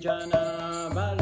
जना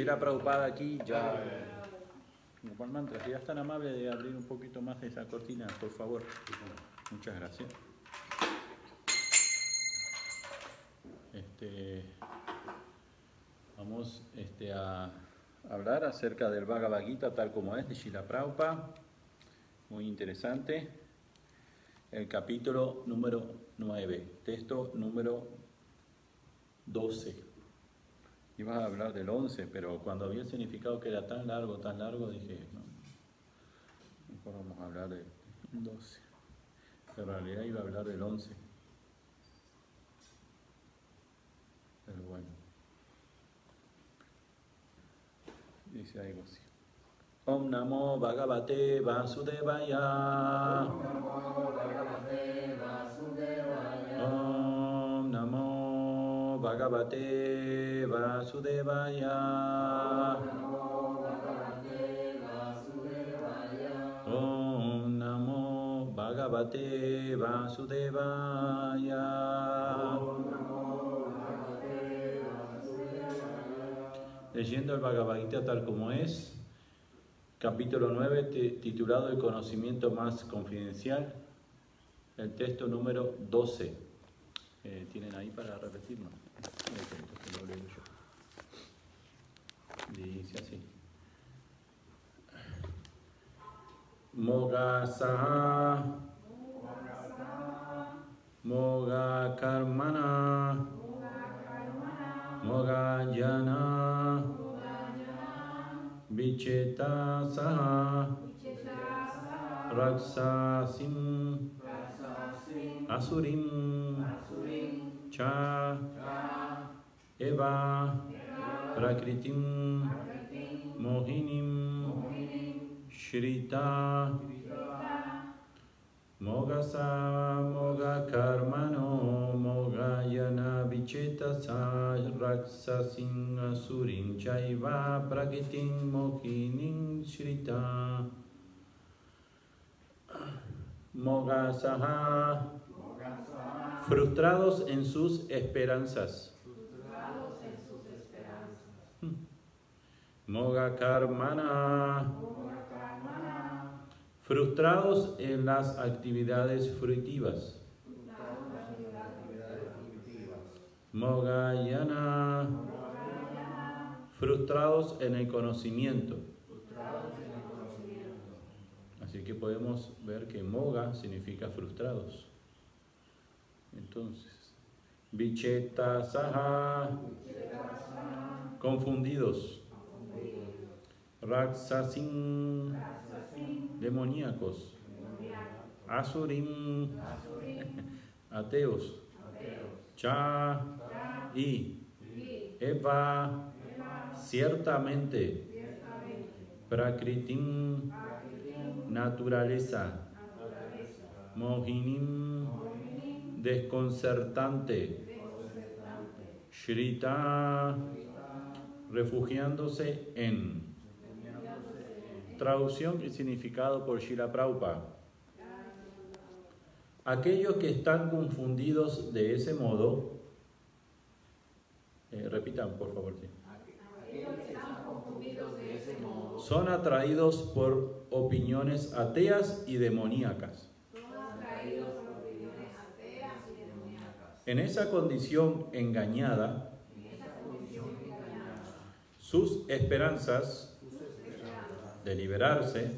Shira Prabhupada aquí ya. Gopal Mantra, si tan amable de abrir un poquito más esa cortina, por favor. Muchas gracias. Este, vamos este, a hablar acerca del Bhagavad Gita tal como es de Shila Prabhupada. Muy interesante. El capítulo número 9, texto número 12. Iba a hablar del 11, pero cuando había significado que era tan largo, tan largo, dije, no, mejor vamos a hablar del 12. Pero en realidad iba a hablar del 11. Pero bueno. Dice algo así. Om Namo Bhagavate Vasudevaya. Om Namo Bhagavate Vasudevaya. Om Namo Bhagavate Vasudevaya. Leyendo el Bhagavad Gita tal como es, capítulo 9, titulado El conocimiento más confidencial, el texto número 12. Eh, ¿Tienen ahí para repetirlo? Entonces lo leo yo. Dice así. Mogasaha Moga Karmana. Moga Jana Vicheta Saha. Raksasim. Asurim. Cha Eva Prakritim Mohinim Shrita Mogasa Moga Karmano Moga Yana Vichetasa Raksasin Asurin Chaiva Pragitin Mohinim Shrita Mogasaha frustrados en sus esperanzas. Moga Karmana frustrados en las actividades fruitivas. Mogayana, frustrados en el conocimiento. Así que podemos ver que moga significa frustrados. Entonces, bicheta saha, confundidos. Raksasin, demoníacos. Asurim, ateos. Cha y Eva, ciertamente. Prakritim, naturaleza. Mohinim, desconcertante. Shrita, refugiándose en. Traducción y significado por Shila Prabhupada. Aquellos que están confundidos de ese modo, eh, repitan por favor. Son atraídos por opiniones ateas y demoníacas. En esa condición engañada, sus esperanzas de liberarse,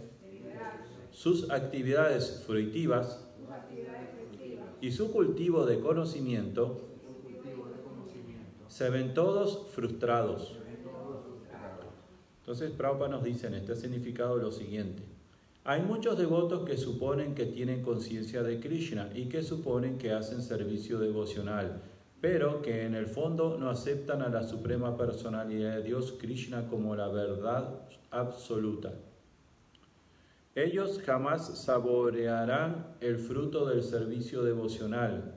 sus actividades fruitivas y su cultivo de conocimiento se ven todos frustrados. Entonces Prabhupada nos dice en este significado lo siguiente. Hay muchos devotos que suponen que tienen conciencia de Krishna y que suponen que hacen servicio devocional, pero que en el fondo no aceptan a la suprema personalidad de Dios Krishna como la verdad absoluta. Ellos jamás saborearán el fruto del servicio devocional,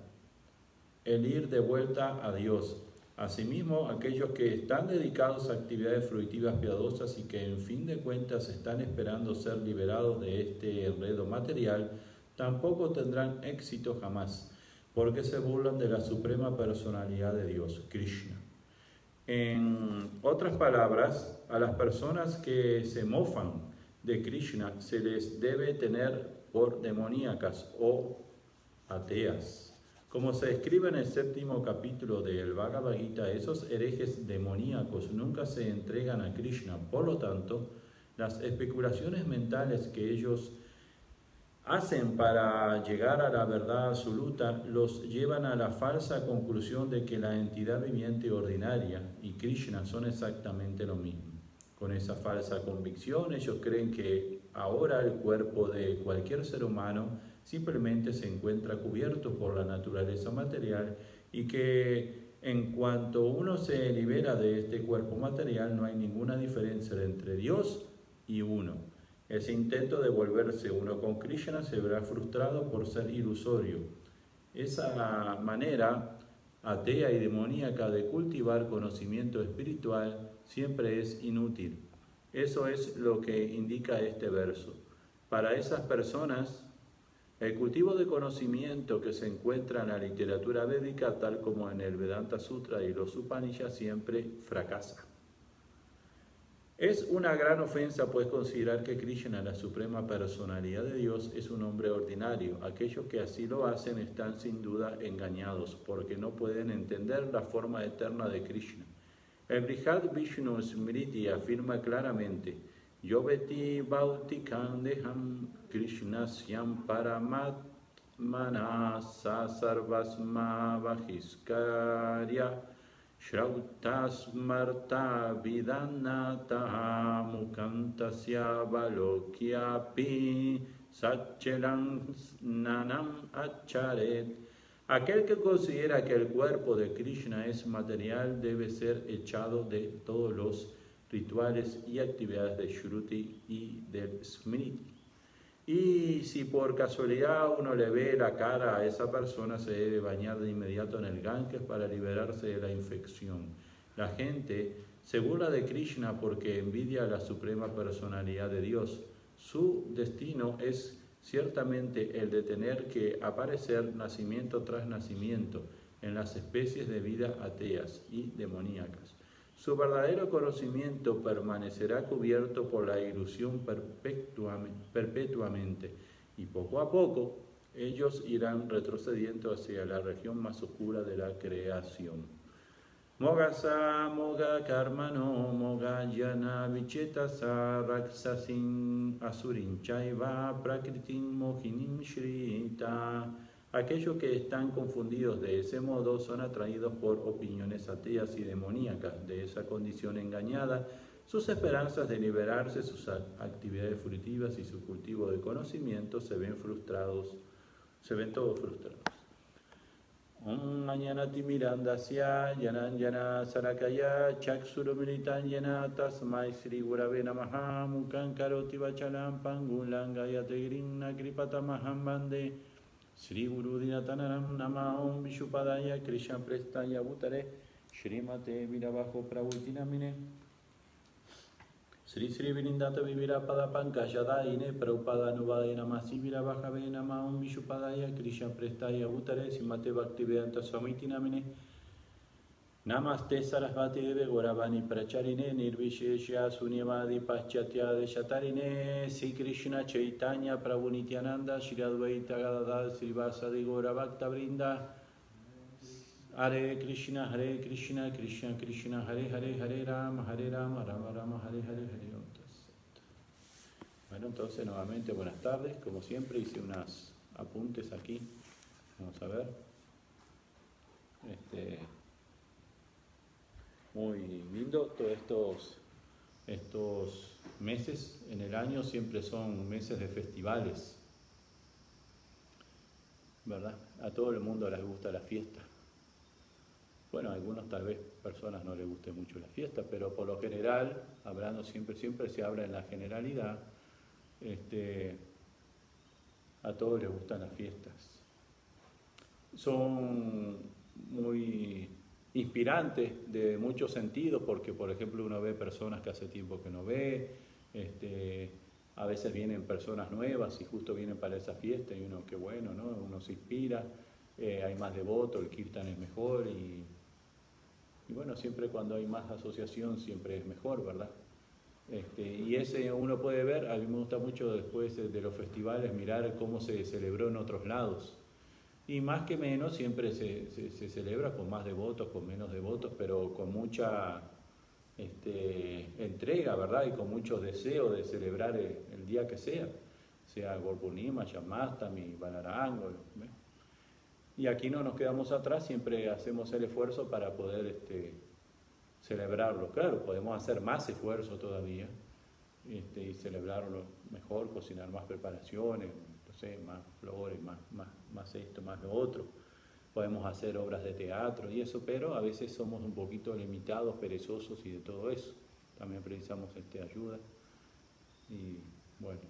el ir de vuelta a Dios. Asimismo, aquellos que están dedicados a actividades fruitivas piadosas y que en fin de cuentas están esperando ser liberados de este enredo material, tampoco tendrán éxito jamás, porque se burlan de la suprema personalidad de Dios, Krishna. En otras palabras, a las personas que se mofan de Krishna se les debe tener por demoníacas o ateas. Como se escribe en el séptimo capítulo del Bhagavad Gita, esos herejes demoníacos nunca se entregan a Krishna. Por lo tanto, las especulaciones mentales que ellos hacen para llegar a la verdad absoluta los llevan a la falsa conclusión de que la entidad viviente ordinaria y Krishna son exactamente lo mismo. Con esa falsa convicción ellos creen que ahora el cuerpo de cualquier ser humano simplemente se encuentra cubierto por la naturaleza material y que en cuanto uno se libera de este cuerpo material no hay ninguna diferencia entre Dios y uno. Ese intento de volverse uno con Krishna se verá frustrado por ser ilusorio. Esa manera atea y demoníaca de cultivar conocimiento espiritual siempre es inútil. Eso es lo que indica este verso. Para esas personas el cultivo de conocimiento que se encuentra en la literatura védica, tal como en el Vedanta Sutra y los Upanishads, siempre fracasa. Es una gran ofensa pues considerar que Krishna, la suprema personalidad de Dios, es un hombre ordinario. Aquellos que así lo hacen están sin duda engañados porque no pueden entender la forma eterna de Krishna. El Brihad Vishnu Smriti afirma claramente, Yoveti Bautikandeham Krishnasyam Paramat Manasa Sarvasma Vahiskarya Smarta Vidanata Mukantasya Balokyapi Sachelan Nanam Acharet Aquel que considera que el cuerpo de Krishna es material debe ser echado de todos los rituales y actividades de Shruti y del Smriti. Y si por casualidad uno le ve la cara a esa persona, se debe bañar de inmediato en el Ganges para liberarse de la infección. La gente se burla de Krishna porque envidia la suprema personalidad de Dios. Su destino es ciertamente el de tener que aparecer nacimiento tras nacimiento en las especies de vida ateas y demoníacas. Su verdadero conocimiento permanecerá cubierto por la ilusión perpetuamente y poco a poco ellos irán retrocediendo hacia la región más oscura de la creación. Mogasa moga karmano moga yana vichetasa raksasin asurin chaiva prakritin mohinim shrita. Aquellos que están confundidos de ese modo son atraídos por opiniones ateas y demoníacas. De esa condición engañada, sus esperanzas de liberarse, sus actividades fruitivas y su cultivo de conocimiento se ven frustrados, se ven todos frustrados. Sri Guru Dinatanaram Nama Om Vishupadaya Krishna Prestaya Bhutare Srimate Virabajo Pravutinamine Sri Sri Vinindata Vivirappada Pankajadaine Prabhupada Nuvadaya Namasi Virabhajave Nama Om Vishupadaya Krishna Prestaya Bhutare Simate Bhaktivedanta Swamiti Namine Namaste Sarasvati Deve Goravani Pracharine Nirvishesha Sunyavadi Paschatya Deshatarine Sri Krishna Chaitanya Prabhu Nityananda Shri Advaita Gadadal Sri Vasadi Goravakta Brinda Hare Krishna, Hare Krishna, Krishna Krishna, Hare Hare, Hare Rama, Hare Rama, Rama Rama, Hare Hare, Hare Bueno, entonces nuevamente buenas tardes. Como siempre hice unos apuntes aquí. Vamos a ver. Este, muy lindo. Todos estos, estos meses en el año siempre son meses de festivales. ¿Verdad? A todo el mundo les gusta la fiesta. Bueno, a algunos tal vez personas no les guste mucho la fiesta, pero por lo general, hablando siempre, siempre se habla en la generalidad, este, a todos les gustan las fiestas. Son muy inspirantes de muchos sentidos, porque por ejemplo uno ve personas que hace tiempo que no ve, este, a veces vienen personas nuevas y justo vienen para esa fiesta y uno, qué bueno, ¿no? Uno se inspira, eh, hay más devoto, el kirtan es mejor y y bueno, siempre cuando hay más asociación siempre es mejor, ¿verdad? Este, y ese uno puede ver, a mí me gusta mucho después de, los festivales mirar cómo se celebró en otros lados. Y más que menos siempre se, se, celebra con más devotos, con menos devotos, pero con mucha este, entrega, ¿verdad? Y con mucho deseo de celebrar el, día que sea, sea Gorpunima, Yamastami, Banarango. Y aquí no nos quedamos atrás, siempre hacemos el esfuerzo para poder este, celebrarlo. Claro, podemos hacer más esfuerzo todavía este, y celebrarlo mejor, cocinar más preparaciones, más flores, más, más, más esto, más lo otro. Podemos hacer obras de teatro y eso, pero a veces somos un poquito limitados, perezosos y de todo eso. También precisamos este, ayuda. Y bueno,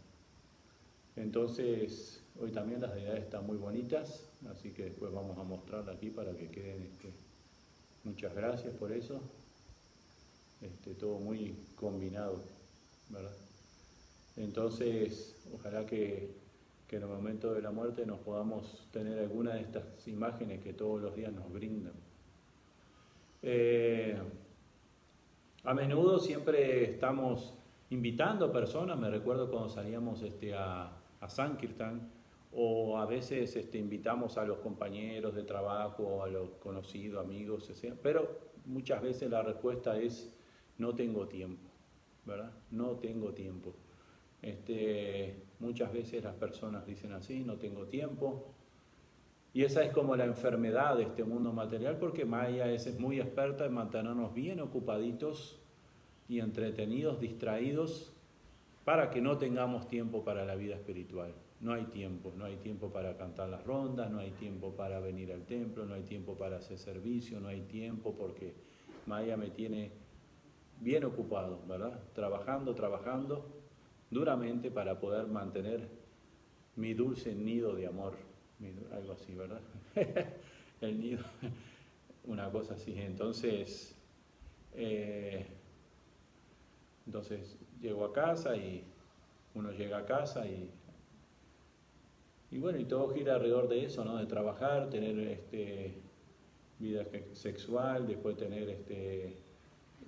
entonces hoy también las deidades están muy bonitas así que después vamos a mostrarla aquí para que queden. Este, muchas gracias por eso. Este, todo muy combinado, ¿verdad? Entonces, ojalá que, en el momento de la muerte nos podamos tener alguna de estas imágenes que todos los días nos brindan. Eh, a menudo siempre estamos invitando personas, me recuerdo cuando salíamos este, a, a Sankirtan, o a veces este, invitamos a los compañeros de trabajo, a los conocidos, amigos, etc. Pero muchas veces la respuesta es no tengo tiempo, ¿verdad? No tengo tiempo. Este, muchas veces las personas dicen así, no tengo tiempo. Y esa es como la enfermedad de este mundo material, porque Maya es muy experta en mantenernos bien ocupaditos y entretenidos, distraídos, para que no tengamos tiempo para la vida espiritual. No hay tiempo, no hay tiempo para cantar las rondas, no hay tiempo para venir al templo, no hay tiempo para hacer servicio, no hay tiempo porque Maya me tiene bien ocupado, ¿verdad? Trabajando, trabajando duramente para poder mantener mi dulce nido de amor, algo así, ¿verdad? El nido, una cosa así. Entonces, eh, entonces llego a casa y uno llega a casa y y bueno, y todo gira alrededor de eso, ¿no? De trabajar, tener este, vida sexual, después tener este,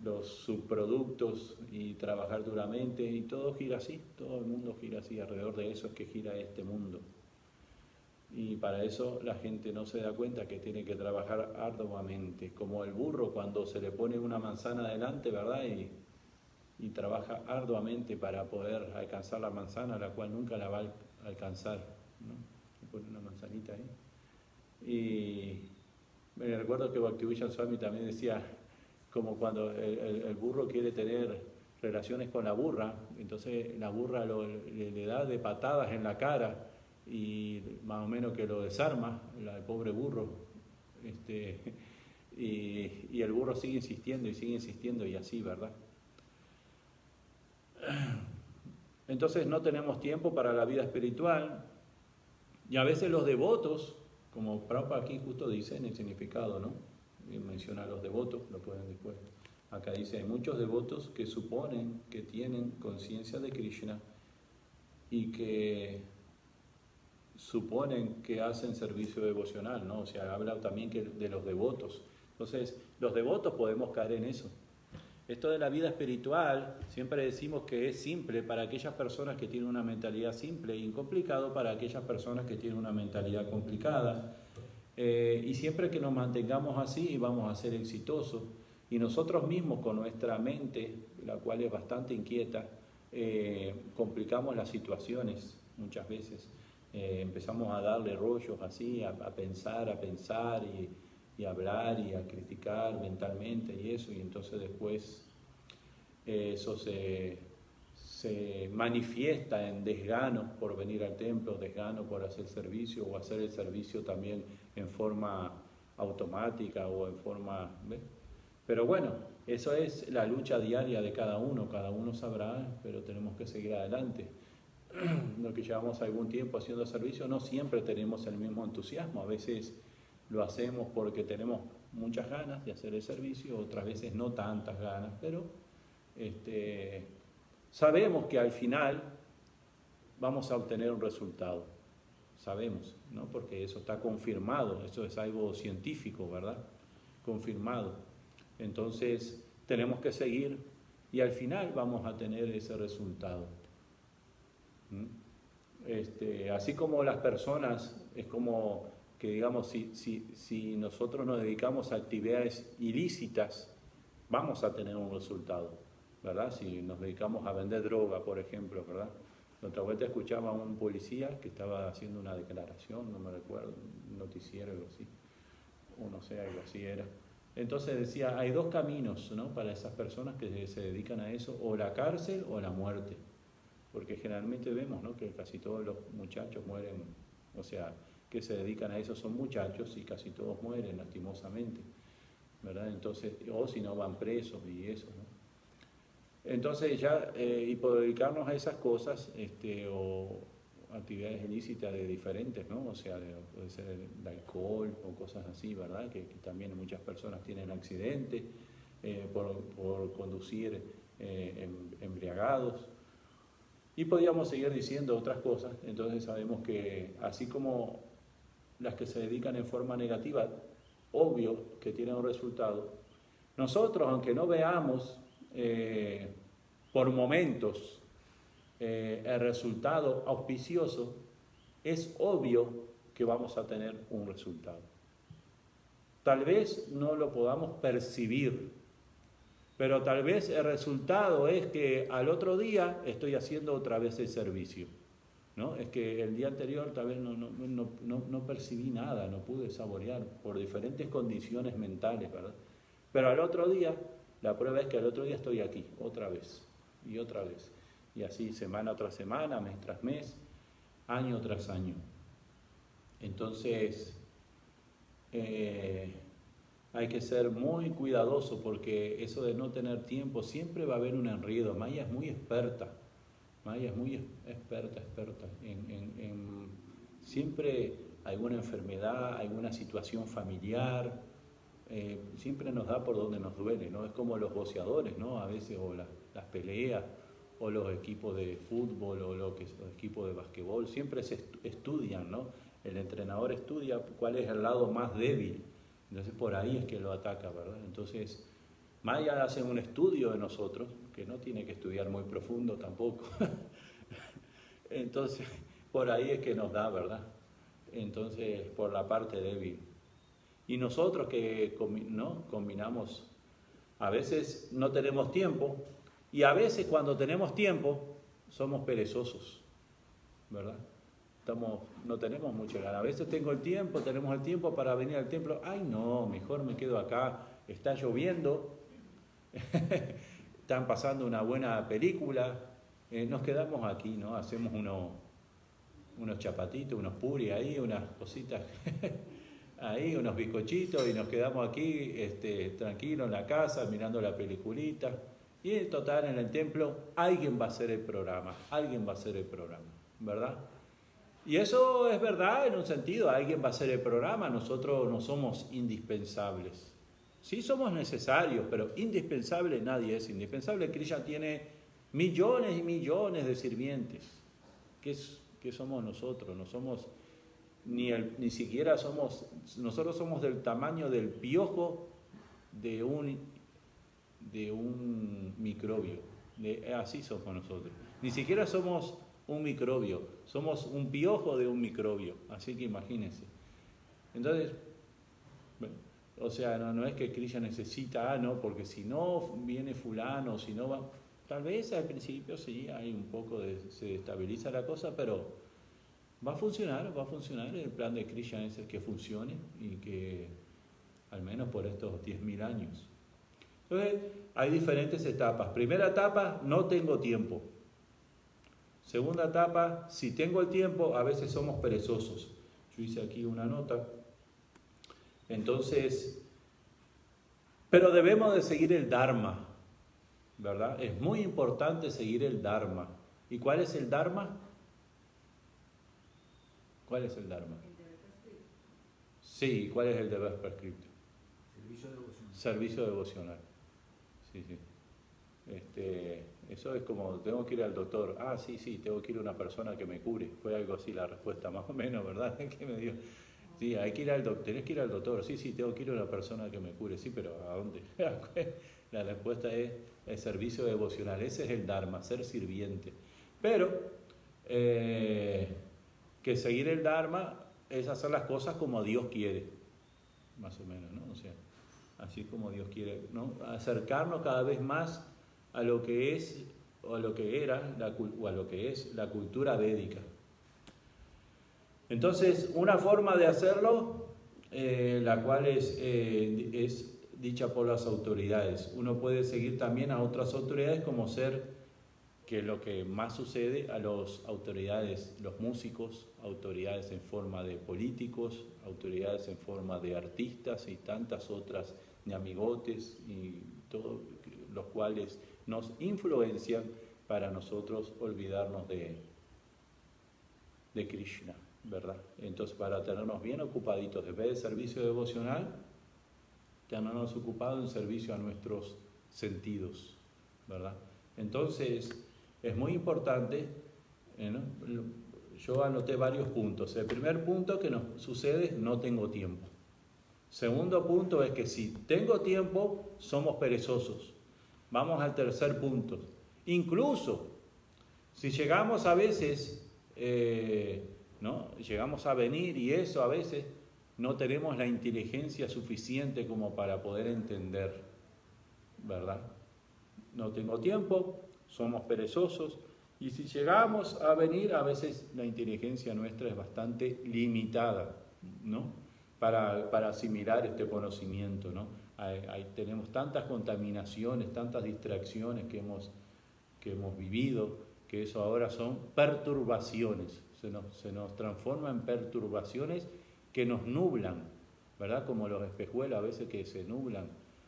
los subproductos y trabajar duramente, y todo gira así, todo el mundo gira así, alrededor de eso es que gira este mundo. Y para eso la gente no se da cuenta que tiene que trabajar arduamente, como el burro cuando se le pone una manzana adelante, ¿verdad? Y, y trabaja arduamente para poder alcanzar la manzana, la cual nunca la va a alcanzar. ¿no? pone una manzanita ahí. Y me recuerdo que Bhaktivinoda Swami también decía, como cuando el, burro quiere tener relaciones con la burra, entonces la burra le, da de patadas en la cara y más o menos que lo desarma, el pobre burro. Este, y, y el burro sigue insistiendo y sigue insistiendo y así, ¿verdad? Entonces no tenemos tiempo para la vida espiritual, y a veces los devotos, como Prabhupada aquí justo dice en el significado, ¿no? Menciona los devotos, lo pueden después. Acá dice, hay muchos devotos que suponen que tienen conciencia de Krishna y que suponen que hacen servicio devocional, ¿no? O sea, habla también que de los devotos. Entonces, los devotos podemos caer en eso. Esto de la vida espiritual, siempre decimos que es simple para aquellas personas que tienen una mentalidad simple y incomplicado para aquellas personas que tienen una mentalidad complicada. Eh, y siempre que nos mantengamos así vamos a ser exitosos. Y nosotros mismos con nuestra mente, la cual es bastante inquieta, eh, complicamos las situaciones muchas veces. Eh, empezamos a darle rollos así, a, pensar, a pensar y y hablar y a criticar mentalmente y eso, y entonces después eh, eso se, se manifiesta en desgano por venir al templo, desgano por hacer servicio o hacer el servicio también en forma automática o en forma... Pero bueno, eso es la lucha diaria de cada uno, cada uno sabrá, pero tenemos que seguir adelante. Lo que llevamos algún tiempo haciendo servicio, no siempre tenemos el mismo entusiasmo, a veces lo hacemos porque tenemos muchas ganas de hacer el servicio, otras veces no tantas ganas, pero este, sabemos que al final vamos a obtener un resultado. Sabemos, ¿no? Porque eso está confirmado, eso es algo científico, ¿verdad? Confirmado. Entonces, tenemos que seguir y al final vamos a tener ese resultado. Este, así como las personas, es como que digamos, si, si, si nosotros nos dedicamos a actividades ilícitas, vamos a tener un resultado, ¿verdad? Si nos dedicamos a vender droga, por ejemplo, ¿verdad? La otra vuelta escuchaba a un policía que estaba haciendo una declaración, no me recuerdo, un noticiero, algo así, o no sé, algo así era. Entonces decía, hay dos caminos ¿no? para esas personas que se dedican a eso, o la cárcel o la muerte. Porque generalmente vemos ¿no? que casi todos los muchachos mueren, o sea, que se dedican a eso son muchachos y casi todos mueren lastimosamente, ¿verdad? Entonces, o si no van presos y eso, ¿no? Entonces ya, eh, y dedicarnos a esas cosas, este, o actividades ilícitas de diferentes, ¿no? O sea, puede ser el, alcohol o cosas así, ¿verdad? Que, también muchas personas tienen accidentes eh, por, por, conducir eh, em, embriagados. Y podríamos seguir diciendo otras cosas, entonces sabemos que así como las que se dedican en forma negativa, obvio que tienen un resultado. Nosotros, aunque no veamos eh, por momentos eh, el resultado auspicioso, es obvio que vamos a tener un resultado. Tal vez no lo podamos percibir, pero tal vez el resultado es que al otro día estoy haciendo otra vez el servicio. ¿no? Es que el día anterior tal vez no, no, no, no, percibí nada, no pude saborear por diferentes condiciones mentales, ¿verdad? Pero al otro día, la prueba es que al otro día estoy aquí, otra vez, y otra vez. Y así semana tras semana, mes tras mes, año tras año. Entonces, eh, hay que ser muy cuidadoso porque eso de no tener tiempo, siempre va a haber un enredo. Maya es muy experta Maya es muy experta, experta en, siempre alguna enfermedad, alguna situación familiar, eh, siempre nos da por donde nos duele, ¿no? Es como los boceadores, ¿no? A veces, o las peleas, o los equipos de fútbol, o lo que, los equipos de basquetbol, siempre se estudian, ¿no? El entrenador estudia cuál es el lado más débil, entonces por ahí es que lo ataca, ¿verdad? Entonces, Maya hace un estudio de nosotros, que no tiene que estudiar muy profundo tampoco. Entonces, por ahí es que nos da, ¿verdad? Entonces, por la parte débil. Y nosotros que ¿no? combinamos, a veces no tenemos tiempo y a veces cuando tenemos tiempo somos perezosos, ¿verdad? Estamos, no tenemos mucha ganas. A veces tengo el tiempo, tenemos el tiempo para venir al templo. Ay, no, mejor me quedo acá. Está lloviendo, están pasando una buena película, eh, nos quedamos aquí, ¿no? Hacemos unos chapatitos, unos puris ahí, unas cositas ahí, unos bizcochitos y nos quedamos aquí este, tranquilos en la casa mirando la peliculita. Y en total en el templo alguien va a hacer el programa, alguien va a hacer el programa, ¿verdad? Y eso es verdad en un sentido, alguien va a hacer el programa, nosotros no somos indispensables. Sí somos necesarios, pero indispensable nadie es indispensable. Krishna tiene millones y millones de sirvientes. ¿Qué, es, somos nosotros? No somos ni, ni siquiera somos, nosotros somos del tamaño del piojo de un, de un microbio. así somos nosotros. Ni siquiera somos un microbio, somos un piojo de un microbio. Así que imagínense. Entonces, o sea, no, es que Krishna necesita, ah, no, porque si no viene fulano, si no va... Tal vez al principio sí, hay un poco de... se estabiliza la cosa, pero va a funcionar, va a funcionar. El plan de Krishna es el que funcione y que al menos por estos 10.000 años. Entonces, hay diferentes etapas. Primera etapa, no tengo tiempo. Segunda etapa, si tengo el tiempo, a veces somos perezosos. Yo hice aquí una nota. Entonces, pero debemos de seguir el Dharma, ¿verdad? Es muy importante seguir el Dharma. ¿Y cuál es el Dharma? ¿Cuál es el Dharma? Sí, ¿cuál es el deber prescripto? Servicio devocional. Servicio devocional. Sí, sí. Este, eso es como, tengo que ir al doctor. Ah, sí, sí, tengo que ir a una persona que me cure. Fue algo así la respuesta, más o menos, ¿verdad? que me dio. Sí, hay que ir al doctor, tenés que ir al doctor. Sí, sí, tengo que ir a una persona que me cure. Sí, pero ¿a dónde? La respuesta es el servicio devocional. Ese es el Dharma, ser sirviente. Pero eh, que seguir el Dharma es hacer las cosas como Dios quiere, más o menos, ¿no? O sea, así como Dios quiere, ¿no? Acercarnos cada vez más a lo que es o a lo que era la, o a lo que es la cultura védica. Entonces, una forma de hacerlo, eh, la cual es, eh, es dicha por las autoridades. Uno puede seguir también a otras autoridades como ser, que es lo que más sucede, a las autoridades, los músicos, autoridades en forma de políticos, autoridades en forma de artistas y tantas otras de amigotes y todos los cuales nos influencian para nosotros olvidarnos de, de Krishna. ¿verdad? Entonces, para tenernos bien ocupaditos, vez de servicio devocional, tenernos ocupados en servicio a nuestros sentidos, ¿verdad? Entonces, es muy importante, ¿eh? yo anoté varios puntos. El primer punto que nos sucede es no tengo tiempo. Segundo punto es que si tengo tiempo, somos perezosos. Vamos al tercer punto. Incluso, si llegamos a veces, eh, ¿no? Llegamos a venir y eso a veces no tenemos la inteligencia suficiente como para poder entender, ¿verdad? No tengo tiempo, somos perezosos y si llegamos a venir a veces la inteligencia nuestra es bastante limitada, ¿no? Para, para asimilar este conocimiento, ¿no? tenemos tantas contaminaciones, tantas distracciones que hemos, que hemos vivido, que eso ahora son perturbaciones, se nos, se nos transforma en perturbaciones que nos nublan, ¿verdad? Como los espejuelos a veces que se nublan.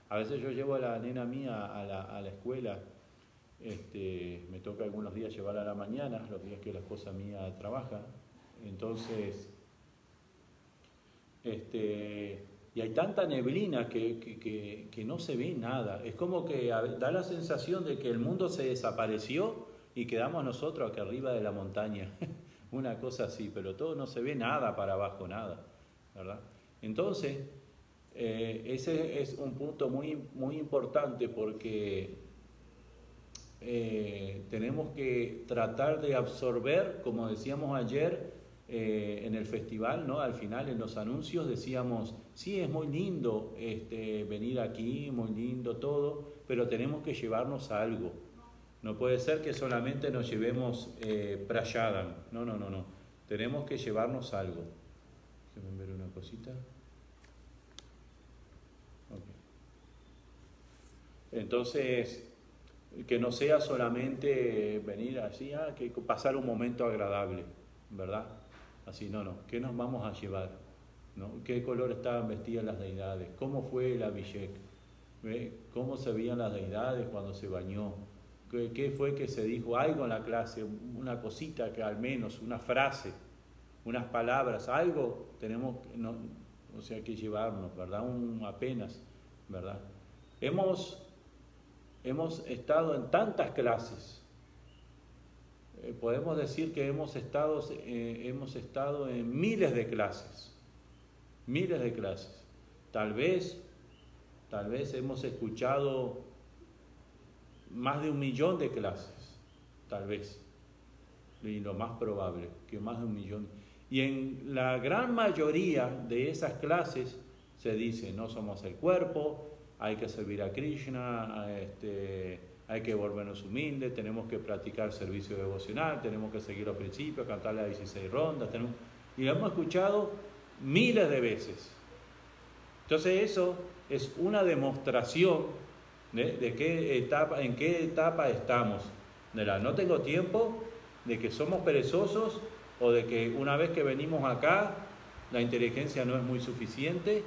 A veces yo llevo a la nena mía a la, a la escuela, este, me toca algunos días llevarla a la mañana, los días que la esposa mía trabaja, entonces, este, y hay tanta neblina que, que, que, no se ve nada. Es como que da la sensación de que el mundo se desapareció y quedamos nosotros aquí arriba de la montaña. Una cosa así, pero todo no se ve nada para abajo, nada. ¿verdad? Entonces, eh, ese es un punto muy, muy importante porque eh, tenemos que tratar de absorber, como decíamos ayer, eh, en el festival, ¿no? Al final en los anuncios decíamos, sí, es muy lindo este, venir aquí, muy lindo todo, pero tenemos que llevarnos algo. No puede ser que solamente nos llevemos eh, No, no, no, no. Tenemos que llevarnos algo. Déjenme ver una cosita. Entonces, que no sea solamente venir así, ah, que pasar un momento agradable, ¿verdad? Así, no, no. ¿Qué nos vamos a llevar? ¿Qué color estaban vestidas las deidades? ¿Cómo fue el Abhishek? ¿Cómo se veían las deidades cuando se bañó? ¿Qué, fue que se dijo? Algo en la clase, una cosita que al menos, una frase, unas palabras, algo tenemos no, o sea, que llevarnos, ¿verdad? Un, apenas, ¿verdad? Hemos, hemos estado en tantas clases, eh, podemos decir que hemos estado, eh, hemos estado en miles de clases, miles de clases. Tal vez, tal vez hemos escuchado más de un millón de clases, tal vez, y lo más probable, que más de un millón. Y en la gran mayoría de esas clases se dice, no somos el cuerpo, hay que servir a Krishna, este, hay que volvernos humildes, tenemos que practicar servicio devocional, tenemos que seguir los principios, cantar las 16 rondas, tenemos... y lo hemos escuchado miles de veces. Entonces eso es una demostración de, qué etapa, en qué etapa estamos. De la no tengo tiempo, de que somos perezosos o de que una vez que venimos acá la inteligencia no es muy suficiente,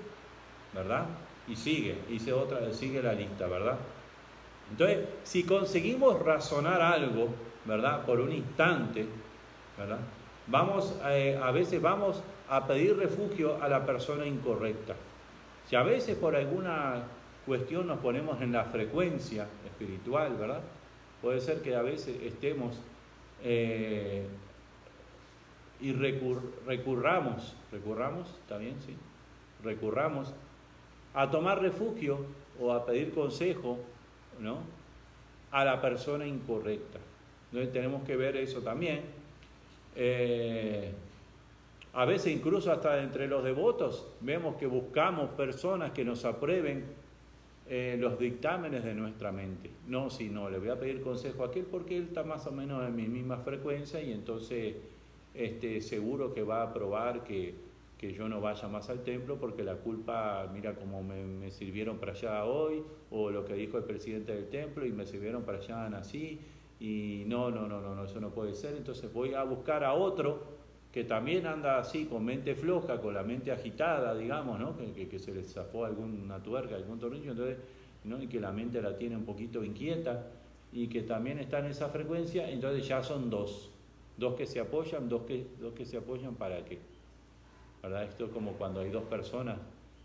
¿verdad? Y sigue, hice otra, sigue la lista, ¿verdad? Entonces, si conseguimos razonar algo, ¿verdad? Por un instante, ¿verdad? Vamos, eh, a veces vamos a pedir refugio a la persona incorrecta. Si a veces por alguna cuestión nos ponemos en la frecuencia espiritual, ¿verdad? Puede ser que a veces estemos eh, y recurramos, recurramos, ¿está bien? Sí, recurramos a tomar refugio o a pedir consejo ¿no? a la persona incorrecta. Entonces tenemos que ver eso también. Eh, a veces incluso hasta entre los devotos vemos que buscamos personas que nos aprueben eh, los dictámenes de nuestra mente. No, si no, le voy a pedir consejo a aquel porque él está más o menos en mi misma frecuencia y entonces este, seguro que va a aprobar que, que yo no vaya más al templo porque la culpa, mira cómo me, sirvieron para allá hoy, o lo que dijo el presidente del templo y me sirvieron para allá así, y no, no, no, no, no, eso no puede ser, entonces voy a buscar a otro que también anda así, con mente floja, con la mente agitada, digamos, ¿no? que, que, se le zafó alguna tuerca, algún tornillo, entonces, ¿no? y que la mente la tiene un poquito inquieta, y que también está en esa frecuencia, entonces ya son dos, dos que se apoyan, dos que, dos que se apoyan para qué Esto es como cuando hay dos personas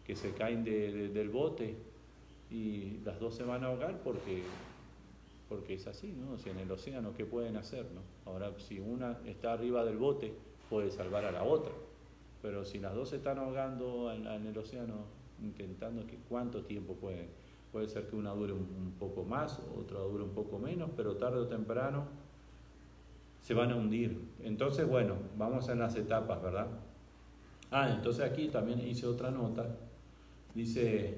que se caen del bote y las dos se van a ahogar porque, porque es así, ¿no? O sea, en el océano, ¿qué pueden hacer, no? Ahora, si una está arriba del bote, puede salvar a la otra. Pero si las dos se están ahogando en, el océano, intentando que cuánto tiempo pueden, puede ser que una dure un, poco más, otra dure un poco menos, pero tarde o temprano se van a hundir. Entonces, bueno, vamos en las etapas, ¿verdad? Ah, entonces aquí también hice otra nota. Dice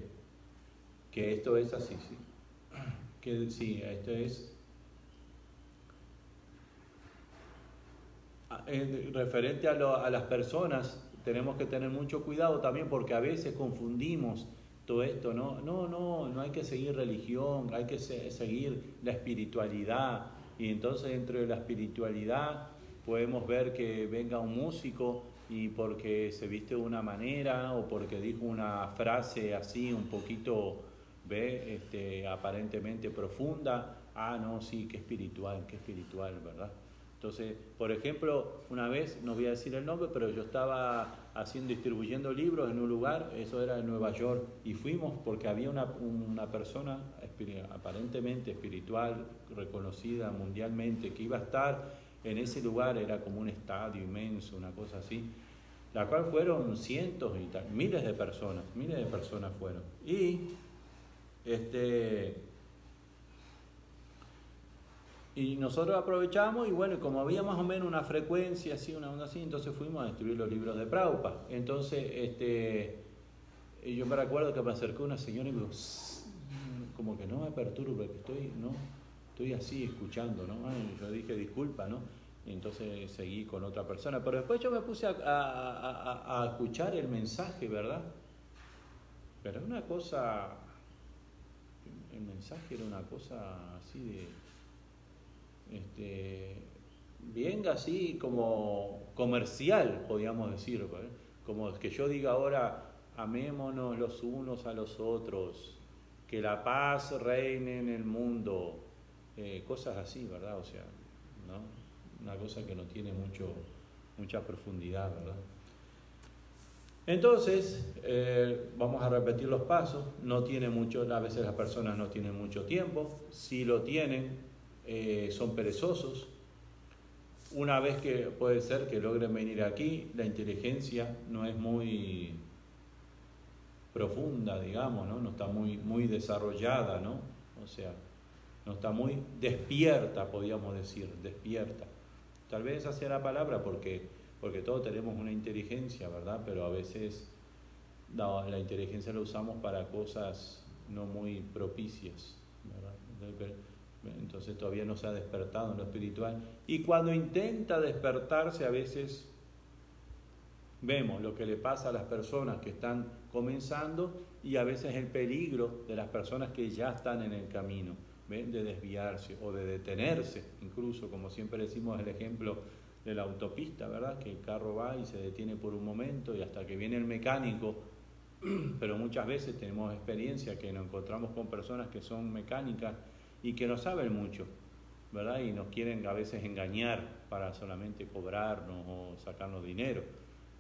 que esto es así, sí. Que sí, esto es ah, referente a, a las personas tenemos que tener mucho cuidado también porque a veces confundimos todo esto, ¿no? No, no, no hay que seguir religión, hay que seguir la espiritualidad. Y entonces dentro de la espiritualidad podemos ver que venga un músico y porque se viste de una manera o porque dijo una frase así un poquito, ve, este, aparentemente profunda, ah, no, sí, qué espiritual, qué espiritual, ¿verdad? Entonces, por ejemplo, una vez, no voy a decir el nombre, pero yo estaba haciendo, distribuyendo libros en un lugar, eso era en Nueva York, y fuimos porque había una, una persona aparentemente espiritual, reconocida mundialmente, que iba a estar en ese lugar, era como un estadio inmenso, una cosa así, la cual fueron cientos y tal, miles de personas, miles de personas fueron. Y este y nosotros aprovechamos y bueno, como había más o menos una frecuencia así, una onda así, entonces fuimos a destruir los libros de Praupa. Entonces, este, yo me recuerdo que me acercó una señora y me dijo, como que no me perturbe, que estoy, no, estoy así escuchando, ¿no? yo dije, disculpa, ¿no? Y entonces seguí con otra persona. Pero después yo me puse a, escuchar el mensaje, ¿verdad? Pero una cosa, el mensaje era una cosa así de este, bien así como comercial, podríamos decir, como que yo diga ahora, amémonos los unos a los otros, que la paz reine en el mundo, eh, cosas así, ¿verdad? O sea, ¿no? Una cosa que no tiene mucho, mucha profundidad, ¿verdad? Entonces, eh, vamos a repetir los pasos. No tiene mucho, a veces las personas no tienen mucho tiempo. Si lo tienen, eh, son perezosos. Una vez que puede ser que logren venir aquí, la inteligencia no es muy profunda, digamos, ¿no? no está muy, muy desarrollada, ¿no? O sea, no está muy despierta, podríamos decir, despierta. Tal vez esa sea la palabra porque, porque todos tenemos una inteligencia, ¿verdad? Pero a veces la inteligencia la usamos para cosas no muy propicias, ¿verdad? entonces todavía no se ha despertado en lo espiritual. Y cuando intenta despertarse a veces vemos lo que le pasa a las personas que están comenzando y a veces el peligro de las personas que ya están en el camino, de desviarse o de detenerse, incluso como siempre decimos el ejemplo de la autopista, ¿verdad? Que el carro va y se detiene por un momento y hasta que viene el mecánico, pero muchas veces tenemos experiencia que nos encontramos con personas que son mecánicas y que no saben mucho, ¿verdad? Y nos quieren a veces engañar para solamente cobrarnos o sacarnos dinero.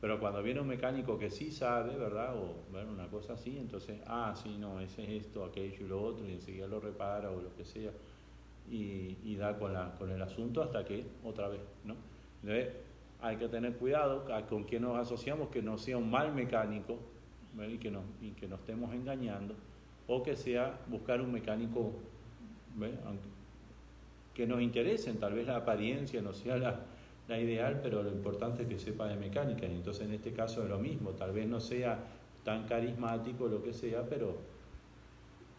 Pero cuando viene un mecánico que sí sabe, ¿verdad? O bueno, una cosa así, entonces, ah, sí, no, ese es esto, aquello y lo otro, y enseguida lo repara o lo que sea, y, y da con, la, con el asunto hasta que otra vez, ¿no? Entonces, hay que tener cuidado con quién nos asociamos, que no sea un mal mecánico y que, no, y que nos estemos engañando, o que sea buscar un mecánico que nos interesen, tal vez la apariencia no sea la, la, ideal, pero lo importante es que sepa de mecánica. Y entonces en este caso es lo mismo, tal vez no sea tan carismático lo que sea, pero,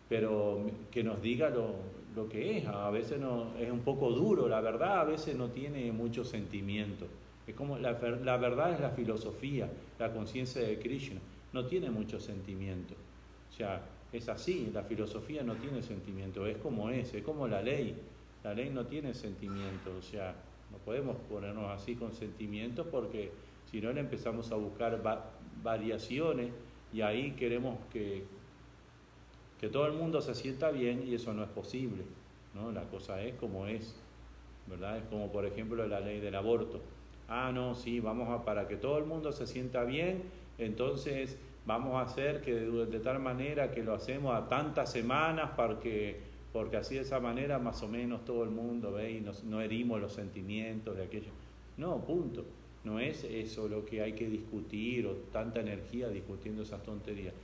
pero que nos diga lo, lo que es. A veces no, es un poco duro, la verdad a veces no tiene mucho sentimiento. Es como la, la verdad es la filosofía, la conciencia de Krishna, no tiene mucho sentimiento. O sea, es así, la filosofía no tiene sentimiento, es como es, es como la ley. La ley no tiene sentimiento, o sea, no podemos ponernos así con sentimientos porque si no le empezamos a buscar variaciones y ahí queremos que, que todo el mundo se sienta bien y eso no es posible, ¿no? La cosa es como es, ¿verdad? Es como por ejemplo la ley del aborto. Ah, no, sí, vamos a, para que todo el mundo se sienta bien, entonces vamos a hacer que de, tal manera que lo hacemos a tantas semanas porque, porque así de esa manera más o menos todo el mundo ve y no herimos los sentimientos de aquello. No, punto. No es eso lo que hay que discutir o tanta energía discutiendo esas tonterías.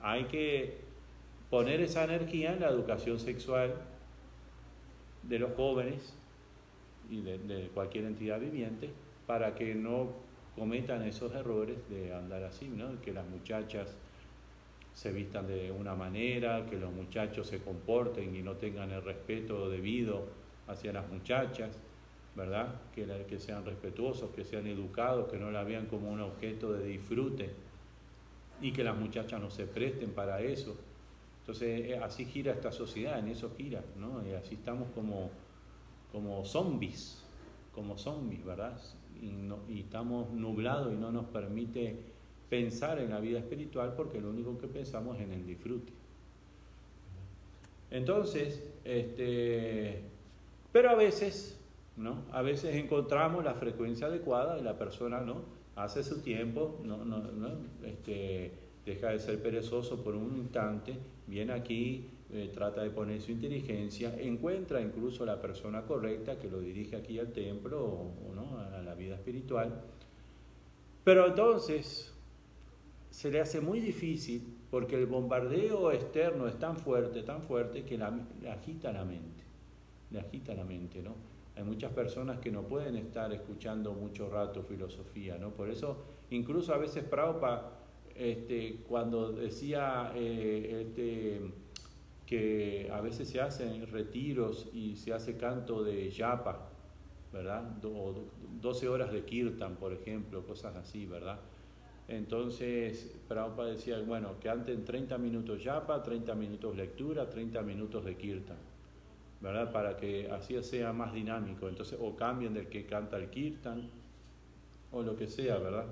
Hay que poner esa energía en la educación sexual de los jóvenes y de, cualquier entidad viviente para que no cometan esos errores de andar así, ¿no? que las muchachas se vistan de una manera, que los muchachos se comporten y no tengan el respeto debido hacia las muchachas, ¿verdad? Que, que sean respetuosos, que sean educados, que no la vean como un objeto de disfrute y que las muchachas no se presten para eso. Entonces eh, así gira esta sociedad, en eso gira, ¿no? Y así estamos como, como zombies, como zombies, ¿verdad? Y, y estamos nublados y no nos permite pensar en la vida espiritual porque lo único que pensamos es en el disfrute. Entonces, este, pero a veces, ¿no? A veces encontramos la frecuencia adecuada y la persona, ¿no? Hace su tiempo, no, no, este, deja de ser perezoso por un instante, viene aquí, eh, trata de poner su inteligencia, encuentra incluso la persona correcta que lo dirige aquí al templo o, ¿no? a la vida espiritual. Pero entonces, se le hace muy difícil porque el bombardeo externo es tan fuerte, tan fuerte que le agita la mente, le agita la mente, ¿no? Hay muchas personas que no pueden estar escuchando mucho rato filosofía, ¿no? Por eso, incluso a veces Prabhupada, este, cuando decía eh, este, que a veces se hacen retiros y se hace canto de yapa, ¿verdad? O 12 horas de kirtan, por ejemplo, cosas así, ¿verdad? Entonces, Prabhupada decía, bueno, que antes 30 minutos yapa, 30 minutos lectura, 30 minutos de kirtan, ¿verdad? Para que así sea más dinámico. Entonces, o cambien del que canta el kirtan, o lo que sea, ¿verdad?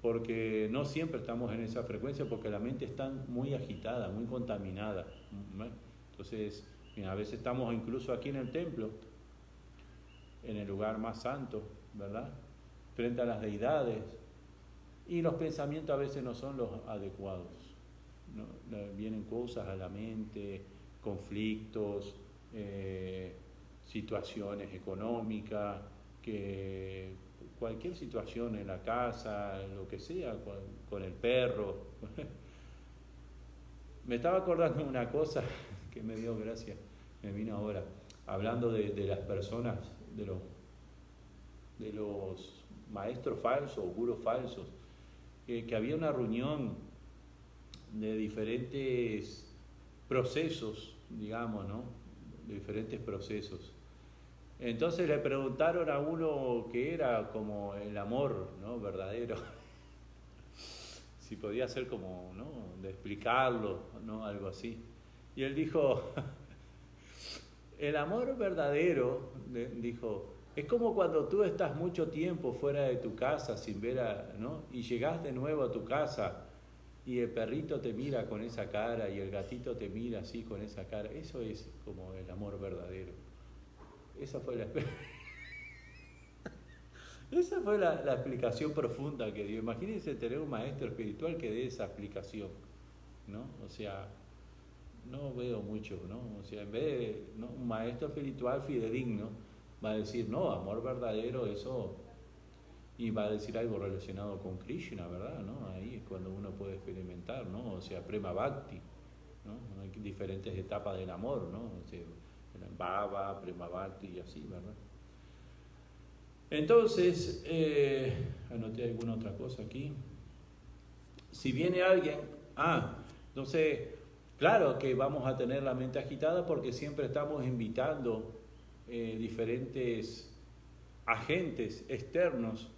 Porque no siempre estamos en esa frecuencia, porque la mente está muy agitada, muy contaminada. Entonces, a veces estamos incluso aquí en el templo, en el lugar más santo, ¿verdad? Frente a las deidades, y los pensamientos a veces no son los adecuados. Vienen cosas a la mente, conflictos, eh, situaciones económicas, que cualquier situación en la casa, lo que sea, con, el perro. me estaba acordando una cosa que me dio gracia, me vino ahora, hablando de, las personas, de los, de los maestros falsos, gurus falsos que, había una reunión de diferentes procesos, digamos, ¿no? De diferentes procesos. Entonces le preguntaron a uno que era como el amor, ¿no? Verdadero. si podía ser como, ¿no? De explicarlo, ¿no? Algo así. Y él dijo, el amor verdadero, dijo, es como cuando tú estás mucho tiempo fuera de tu casa sin ver a, ¿no? Y llegas de nuevo a tu casa y el perrito te mira con esa cara y el gatito te mira así con esa cara. Eso es como el amor verdadero. Esa fue la, esa fue la, explicación profunda que dio. Imagínense tener un maestro espiritual que dé esa explicación, ¿no? O sea, no veo mucho, ¿no? O sea, en vez de un maestro espiritual fidedigno, va a decir, no, amor verdadero, eso, y va a decir algo relacionado con Krishna, ¿verdad? ¿No? Ahí es cuando uno puede experimentar, ¿no? O sea, prema bhakti, ¿no? Hay diferentes etapas del amor, ¿no? O sea, bhava, prema bhakti y así, ¿verdad? Entonces, eh, anoté alguna otra cosa aquí. Si viene alguien, ah, entonces, claro que vamos a tener la mente agitada porque siempre estamos invitando eh, diferentes agentes externos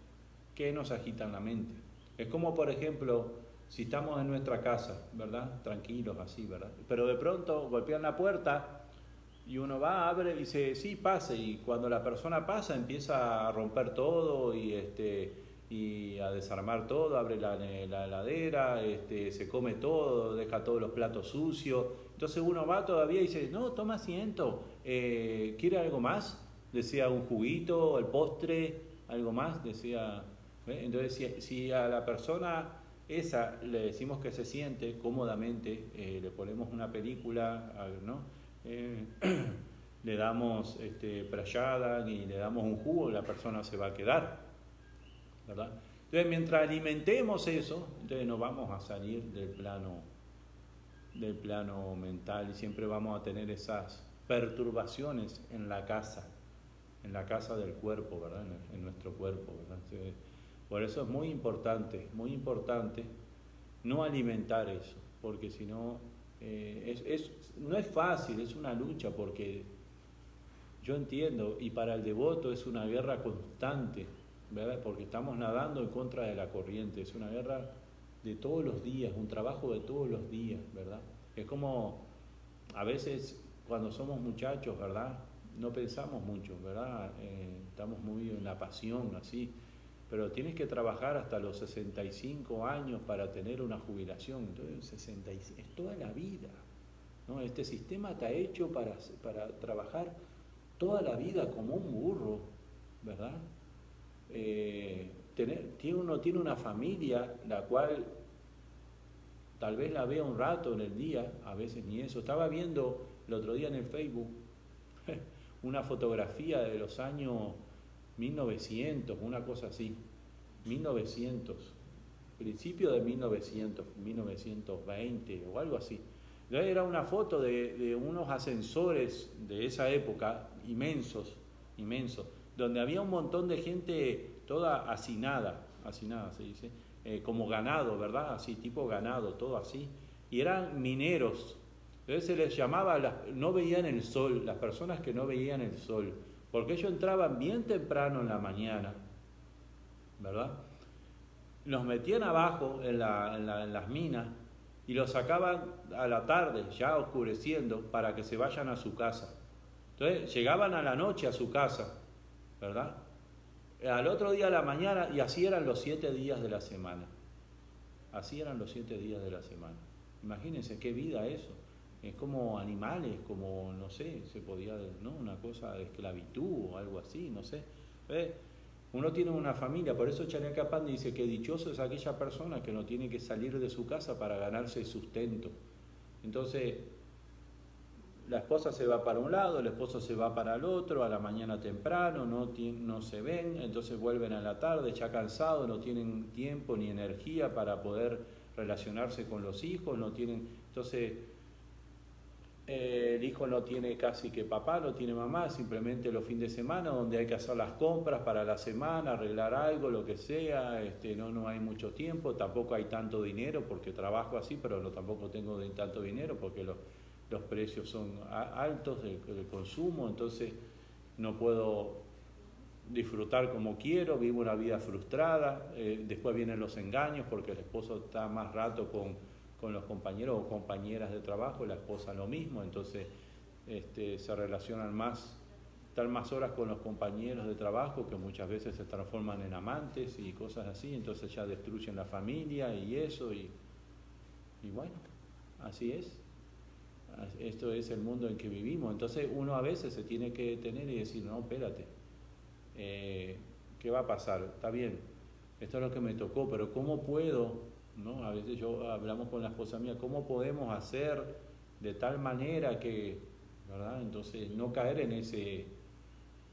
que nos agitan la mente. Es como, por ejemplo, si estamos en nuestra casa, ¿verdad? Tranquilos así, ¿verdad? Pero de pronto golpean la puerta y uno va, abre y dice, sí, pase. Y cuando la persona pasa empieza a romper todo y, este, y a desarmar todo, abre la, la heladera, este, se come todo, deja todos los platos sucios. Entonces uno va todavía y dice, no, toma asiento, eh, ¿quiere algo más? Decía un juguito, el postre, algo más, decía... Entonces si, a la persona esa le decimos que se siente cómodamente, eh, le ponemos una película, ¿no? Eh, le damos este, prayada y le damos un jugo, la persona se va a quedar. ¿verdad? Entonces, mientras alimentemos eso, entonces no vamos a salir del plano del plano mental y siempre vamos a tener esas perturbaciones en la casa, en la casa del cuerpo, ¿verdad? En, nuestro cuerpo, ¿verdad? Por eso es muy importante, muy importante no alimentar eso, porque si no, eh, es, no es fácil, es una lucha, porque yo entiendo, y para el devoto es una guerra constante, ¿verdad? Porque estamos nadando en contra de la corriente, es una guerra de todos los días, un trabajo de todos los días, ¿verdad? Es como a veces cuando somos muchachos, ¿verdad? No pensamos mucho, ¿verdad? Eh, estamos muy en la pasión, así. Pero tienes que trabajar hasta los 65 años para tener una jubilación. Entonces, 65, es toda la vida. ¿no? Este sistema está hecho para, para trabajar toda la vida como un burro, ¿verdad? Eh, tiene, uno tiene una familia la cual tal vez la vea un rato en el día, a veces ni eso. Estaba viendo el otro día en el Facebook una fotografía de los años 1900, una cosa así, 1900, principio de 1900, 1920 o algo así. Era una foto de, de unos ascensores de esa época, inmensos, inmensos, donde había un montón de gente toda hacinada, se dice, eh, como ganado, ¿verdad? Así, tipo ganado, todo así. Y eran mineros. Entonces se les llamaba, no veían el sol, las personas que no veían el sol, porque ellos entraban bien temprano en la mañana, ¿verdad? Los metían abajo en, en las minas y los sacaban a la tarde, ya oscureciendo, para que se vayan a su casa. Entonces llegaban a la noche a su casa, ¿verdad? Al otro día a la mañana, y así eran los siete días de la semana. Así eran los siete días de la semana. Imagínense qué vida eso. Es como animales, como, no sé, se podía, ¿no? Una cosa de esclavitud o algo así, no sé. Uno tiene una familia, por eso Chanel Capán dice que dichoso es aquella persona que no tiene que salir de su casa para ganarse sustento. Entonces, la esposa se va para un lado, el esposo se va para el otro, a la mañana temprano, no, no se ven, entonces vuelven a la tarde ya cansados, no tienen tiempo ni energía para poder relacionarse con los hijos, no tienen, entonces eh, el hijo no tiene casi que papá, no tiene mamá, simplemente los fines de semana donde hay que hacer las compras para la semana, arreglar algo, lo que sea, este, no, no hay mucho tiempo, tampoco hay tanto dinero porque trabajo así, pero no, tampoco tengo tanto dinero porque los los precios son altos del, consumo, entonces no puedo disfrutar como quiero, vivo una vida frustrada, eh, después vienen los engaños porque el esposo está más rato con, con, los compañeros o compañeras de trabajo, la esposa lo mismo, entonces este, se relacionan más, están más horas con los compañeros de trabajo que muchas veces se transforman en amantes y cosas así, entonces ya destruyen la familia y eso, y, y bueno, así es esto es el mundo en que vivimos. Entonces uno a veces se tiene que detener y decir, no, espérate, eh, ¿qué va a pasar? Está bien, esto es lo que me tocó, pero ¿cómo puedo? ¿no? A veces yo hablamos con la esposa mía, ¿cómo podemos hacer de tal manera que, ¿verdad? Entonces no caer en ese,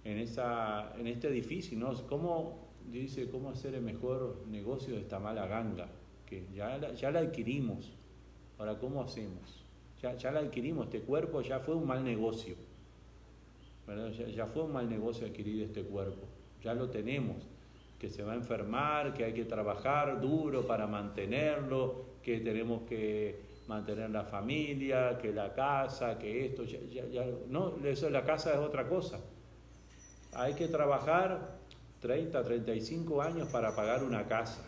en esa, en este edificio, ¿no? ¿Cómo, dice, cómo hacer el mejor negocio de esta mala ganga? Que ya ya la adquirimos, ahora ¿cómo hacemos? Ya, ya la adquirimos, este cuerpo ya fue un mal negocio. Ya, fue un mal negocio adquirir este cuerpo. Ya lo tenemos, que se va a enfermar, que hay que trabajar duro para mantenerlo, que tenemos que mantener la familia, que la casa, que esto, no, eso la casa es otra cosa. Hay que trabajar 30, 35 años para pagar una casa.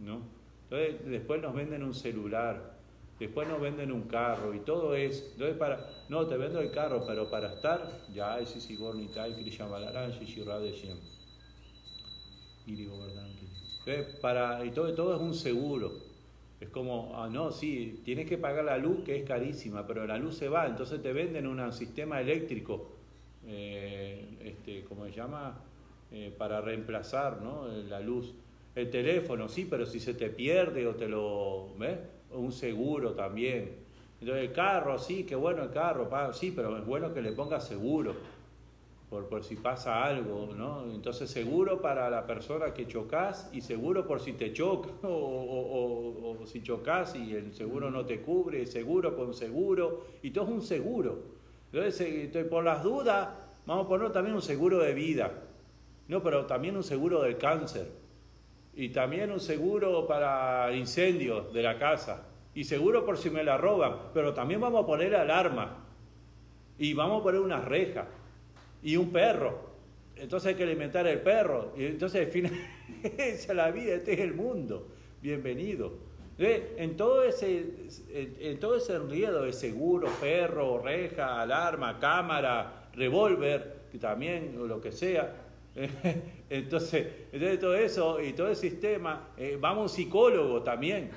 ¿no? Entonces, después nos venden un celular, después nos venden un carro y todo es, entonces para, no, te vendo el carro, pero para estar, ya es y Y digo, ¿verdad? Para, y todo, todo es un seguro. Es como, ah, no, sí, tienes que pagar la luz que es carísima, pero la luz se va, entonces te venden un sistema eléctrico, eh, este, ¿cómo se llama? Eh, para reemplazar ¿no? la luz. El teléfono, sí, pero si se te pierde o te lo... ¿ves? Un seguro también. Entonces el carro, sí, qué bueno el carro, sí, pero es bueno que le ponga seguro. por, por si pasa algo, ¿no? Entonces seguro para la persona que chocas y seguro por si te choca o, o, o, si chocas y el seguro no te cubre, seguro con seguro, y todo es un seguro. Entonces, eh, por las dudas, vamos a poner también un seguro de vida, no, pero también un seguro del cáncer, y también un seguro para incendios de la casa, y seguro por si me la roban, pero también vamos a poner alarma, y vamos a poner una reja y un perro. Entonces hay que alimentar el perro. Y entonces al final, es la vida, este es el mundo. Bienvenido. En todo ese, en todo ese de seguro, perro, reja, alarma, cámara, revólver, que también, lo que sea. Entonces, entonces todo eso y todo el sistema, eh, vamos a un psicólogo también.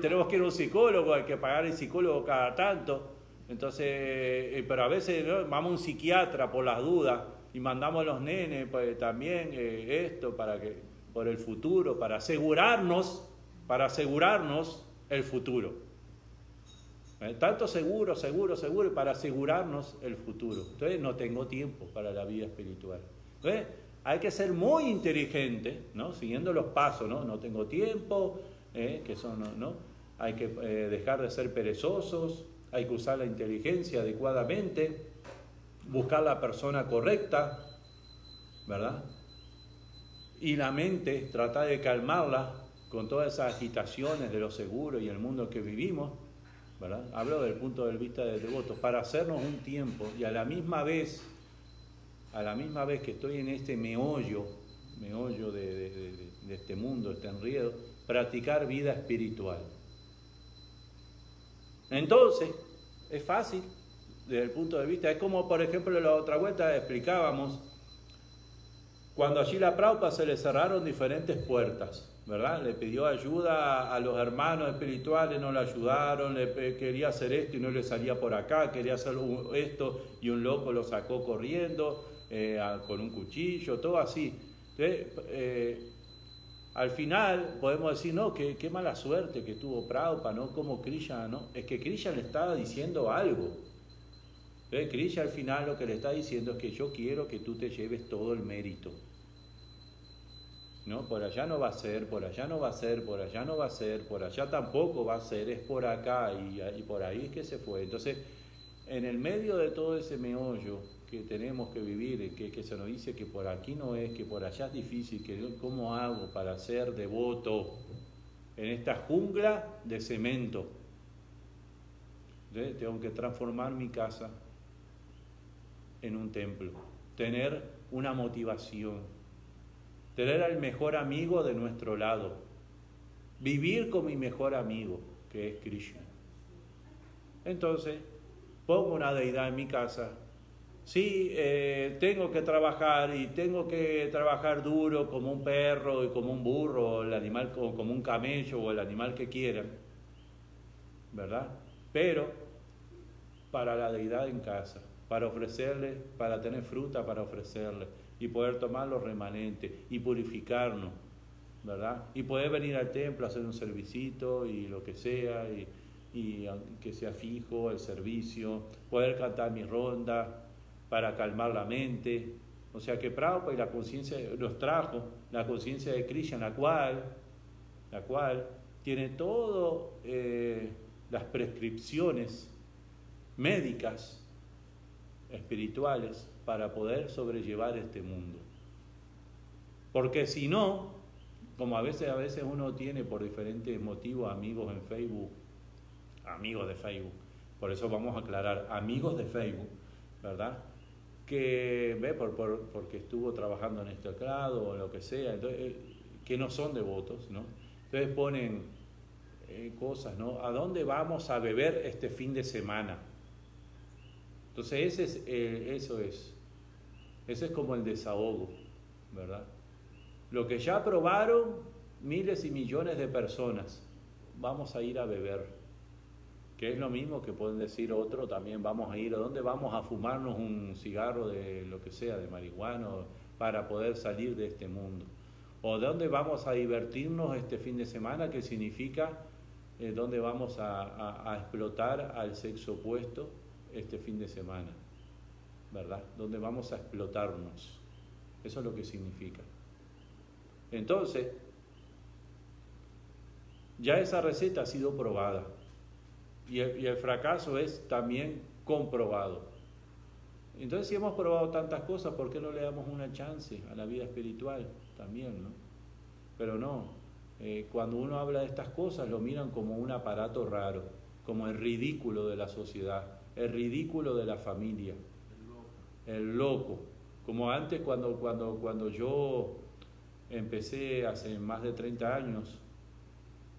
Tenemos que ir a un psicólogo, hay que pagar el psicólogo cada tanto. Entonces, eh, pero a veces vamos a un psiquiatra por las dudas y mandamos a los nenes pues, también eh, esto para que, por el futuro, para asegurarnos, para asegurarnos el futuro. Eh, tanto seguro, seguro, seguro, para asegurarnos el futuro. Entonces no tengo tiempo para la vida espiritual. Hay que ser muy inteligente, ¿no? Siguiendo los pasos, ¿no? Tengo tiempo, que son, ¿no? Hay que dejar de ser perezosos, hay que usar la inteligencia adecuadamente, buscar la persona correcta, ¿verdad? Y la mente, tratar de calmarla con todas esas agitaciones de lo seguro y el mundo que vivimos, ¿verdad? Hablo del punto de vista del devoto, para hacernos un tiempo y a la misma vez, a la misma vez que estoy en este meollo, meollo de, este mundo, este enredo, practicar vida espiritual. Entonces, es fácil desde el punto de vista, es como por ejemplo la otra vuelta explicábamos, cuando allí la Praupa se le cerraron diferentes puertas, ¿verdad? Le pidió ayuda a los hermanos espirituales, no le ayudaron, le quería hacer esto y no le salía por acá, quería hacer esto y un loco lo sacó corriendo eh, con un cuchillo, todo así. Eh, al final podemos decir, no, qué, qué mala suerte que tuvo Prabhupada, ¿no? Como Krishna. Es que Krishna le estaba diciendo algo. Entonces, Krishna al final lo que le está diciendo es que yo quiero que tú te lleves todo el mérito. ¿No? Por allá no va a ser, por allá no va a ser, por allá no va a ser, por allá tampoco va a ser, es por acá y, y por ahí es que se fue. Entonces, en el medio de todo ese meollo, que tenemos que vivir, que, que se nos dice que por aquí no es, que por allá es difícil, que cómo hago para ser devoto en esta jungla de cemento. Tengo que transformar mi casa en un templo, tener una motivación, tener al mejor amigo de nuestro lado, vivir con mi mejor amigo, que es Krishna. Entonces, pongo una deidad en mi casa Sí, eh, tengo que trabajar y tengo que trabajar duro como un perro y como un burro, el animal como un camello o el animal que quieran, ¿verdad? Pero para la deidad en casa, para ofrecerle, para tener fruta para ofrecerle y poder tomar los remanentes y purificarnos, ¿verdad? Y poder venir al templo a hacer un servicito y lo que sea, y, y que sea fijo el servicio, poder cantar mi ronda, para calmar la mente. O sea que Prabhupada y la conciencia nos trajo la conciencia de Krishna, la cual, la cual tiene todas eh, las prescripciones médicas, espirituales, para poder sobrellevar este mundo. Porque si no, como a veces, a veces uno tiene por diferentes motivos amigos en Facebook, amigos de Facebook, por eso vamos a aclarar, amigos de Facebook, ¿verdad? Que ve por, porque estuvo trabajando en este grado o lo que sea, entonces, eh, que no son devotos, ¿no? Entonces ponen eh, cosas, ¿no? ¿A dónde vamos a beber este fin de semana? Entonces ese es, eh, eso es, ese es como el desahogo, ¿verdad? Lo que ya probaron miles y millones de personas, vamos a ir a beber que es lo mismo que pueden decir otro, también vamos a ir, ¿a dónde vamos a fumarnos un cigarro de lo que sea, de marihuana, para poder salir de este mundo? ¿O dónde vamos a divertirnos este fin de semana, que significa eh, dónde vamos a, explotar al sexo opuesto este fin de semana? ¿verdad? Donde vamos a explotarnos. Eso es lo que significa. Entonces, ya esa receta ha sido probada y el, fracaso es también comprobado. Entonces, si hemos probado tantas cosas, ¿por qué no le damos una chance a la vida espiritual también? ¿no? Pero no, eh, cuando uno habla de estas cosas lo miran como un aparato raro, como el ridículo de la sociedad, el ridículo de la familia, el loco. Como antes cuando, cuando, cuando yo empecé hace más de 30 años,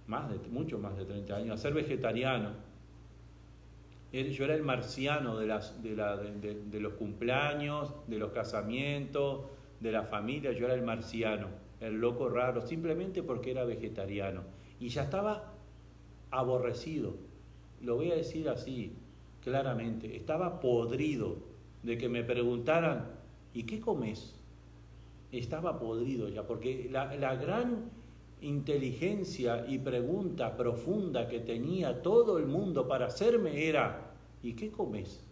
más de, mucho más de 30 años, a ser vegetariano, yo era el marciano de, las, de, la, de, los cumpleaños, de los casamientos, de la familia, yo era el marciano, el loco raro, simplemente porque era vegetariano. Y ya estaba aborrecido, lo voy a decir así, claramente, estaba podrido de que me preguntaran, ¿y qué comes? Estaba podrido ya, porque la, la gran inteligencia y pregunta profunda que tenía todo el mundo para hacerme era, ¿y qué comes?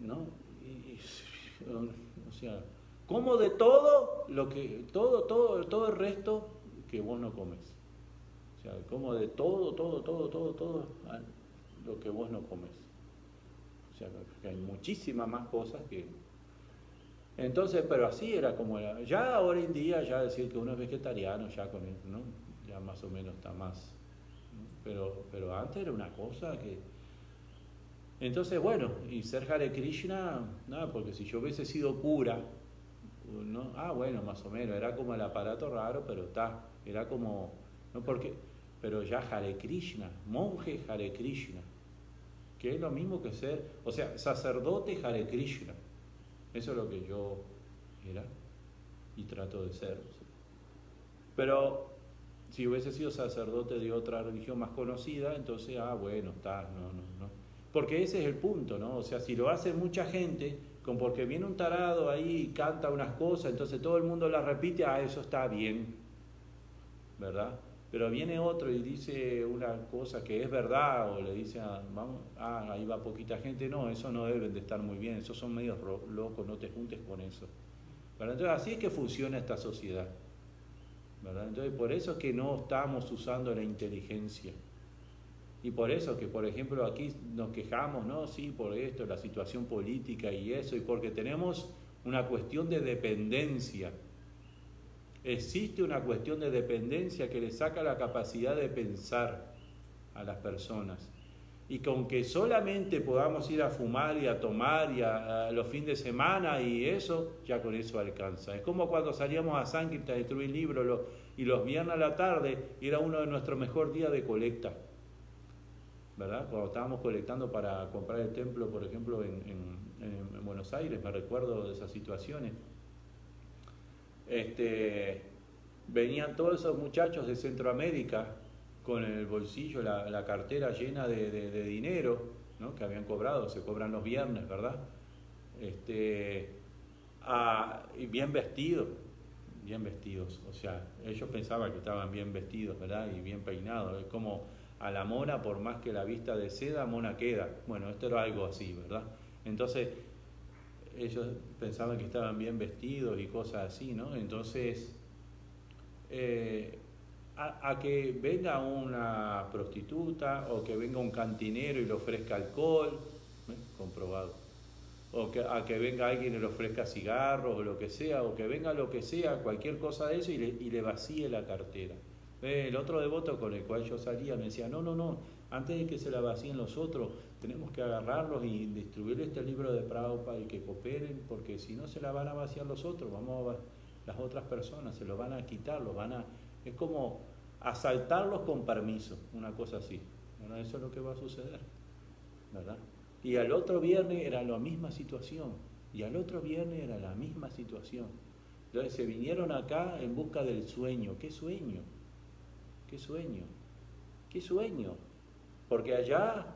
¿No? o sea, como de todo lo que, todo, todo, todo el resto que vos no comes. O sea, como de todo, todo, todo, todo, todo lo que vos no comes. O sea, hay muchísimas más cosas que entonces, pero así era como era. Ya ahora en día, ya decir que uno es vegetariano, ya con ¿no? Ya más o menos está más. Pero, pero antes era una cosa que... Entonces, bueno, y ser Hare Krishna, nada, porque si yo hubiese sido pura, ¿no? Ah, bueno, más o menos, era como el aparato raro, pero está, era como, no porque, pero ya Hare Krishna, monje Hare Krishna, que es lo mismo que ser, o sea, sacerdote Hare Krishna. Eso es lo que yo era y trato de ser. Pero si hubiese sido sacerdote de otra religión más conocida, entonces, ah, bueno, está, no, no, no. Porque ese es el punto, ¿no? O sea, si lo hace mucha gente, con porque viene un tarado ahí y canta unas cosas, entonces todo el mundo las repite, ah, eso está bien, ¿verdad? Pero viene otro y dice una cosa que es verdad, o le dice, ah, vamos, ah, ahí va poquita gente, no, eso no deben de estar muy bien, esos son medios locos, no te juntes con eso. Entonces así es que funciona esta sociedad. ¿verdad? Entonces por eso es que no estamos usando la inteligencia. Y por eso que, por ejemplo, aquí nos quejamos, ¿no? Sí, por esto, la situación política y eso, y porque tenemos una cuestión de dependencia existe una cuestión de dependencia que le saca la capacidad de pensar a las personas. Y con que solamente podamos ir a fumar y a tomar y a, los fines de semana y eso, ya con eso alcanza. Es como cuando salíamos a San a destruir libros y los viernes a la tarde era uno de nuestros mejores días de colecta. Cuando estábamos colectando para comprar el templo, por ejemplo, en, en Buenos Aires, me recuerdo de esas situaciones. Este, venían todos esos muchachos de Centroamérica con el bolsillo, la, cartera llena de, dinero, que habían cobrado, se cobran los viernes, ¿verdad? Este, bien vestidos, bien vestidos, o sea, ellos pensaban que estaban bien vestidos, ¿verdad? Y bien peinados, es como a la mona, por más que la vista de seda, mona queda. Bueno, esto era algo así, ¿verdad? Entonces, ellos pensaban que estaban bien vestidos y cosas así, ¿no? Entonces, eh, a, que venga una prostituta o que venga un cantinero y le ofrezca alcohol, ¿eh? comprobado, o que, a que venga alguien y le ofrezca cigarros o lo que sea, o que venga lo que sea, cualquier cosa de eso y le, y le vacíe la cartera. El otro devoto con el cual yo salía me decía, no, no, no, antes de que se la vacíen los otros, tenemos que agarrarlos y distribuir este libro de Prabhupada y que cooperen, porque si no se la van a vaciar los otros, vamos a, las otras personas, se lo van a quitar, lo van a... Es como asaltarlos con permiso, una cosa así. Bueno, eso es lo que va a suceder, ¿verdad? Y al otro viernes era la misma situación, y al otro viernes era la misma situación. Entonces se vinieron acá en busca del sueño. ¿Qué sueño? ¿Qué sueño? ¿Qué sueño? Porque allá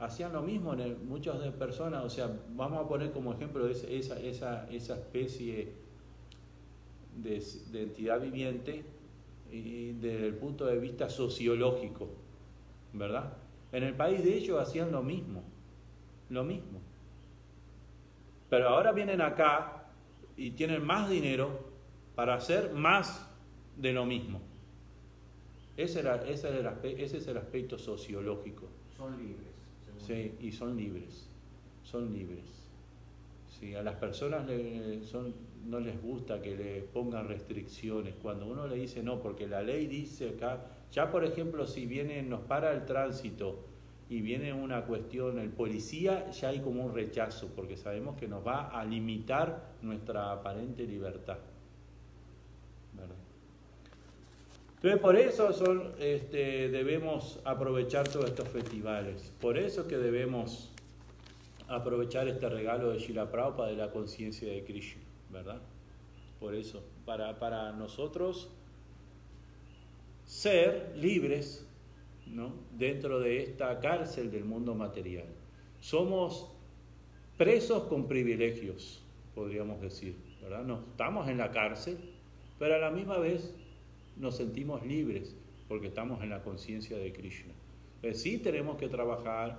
hacían lo mismo en muchas personas, o sea, vamos a poner como ejemplo esa, especie de, entidad viviente y desde el punto de vista sociológico, ¿verdad? En el país de ellos hacían lo mismo, lo mismo. Pero ahora vienen acá y tienen más dinero para hacer más de lo mismo. Ese, era, ese, ese es el aspecto sociológico. Son libres. Sí, y son libres. Son libres. Sí, a las personas son, no les gusta que le pongan restricciones. Cuando uno le dice no, porque la ley dice acá, ya por ejemplo, si viene, nos para el tránsito y viene una cuestión, el policía, ya hay como un rechazo, porque sabemos que nos va a limitar nuestra aparente libertad. Entonces por eso son, este, debemos aprovechar todos estos festivales, por eso que debemos aprovechar este regalo de Shila Prabhupada de la conciencia de Krishna, ¿verdad? Por eso, para, para nosotros ser libres ¿no? dentro de esta cárcel del mundo material. Somos presos con privilegios, podríamos decir, ¿verdad? No estamos en la cárcel, pero a la misma vez nos sentimos libres porque estamos en la conciencia de Krishna. sí tenemos que trabajar,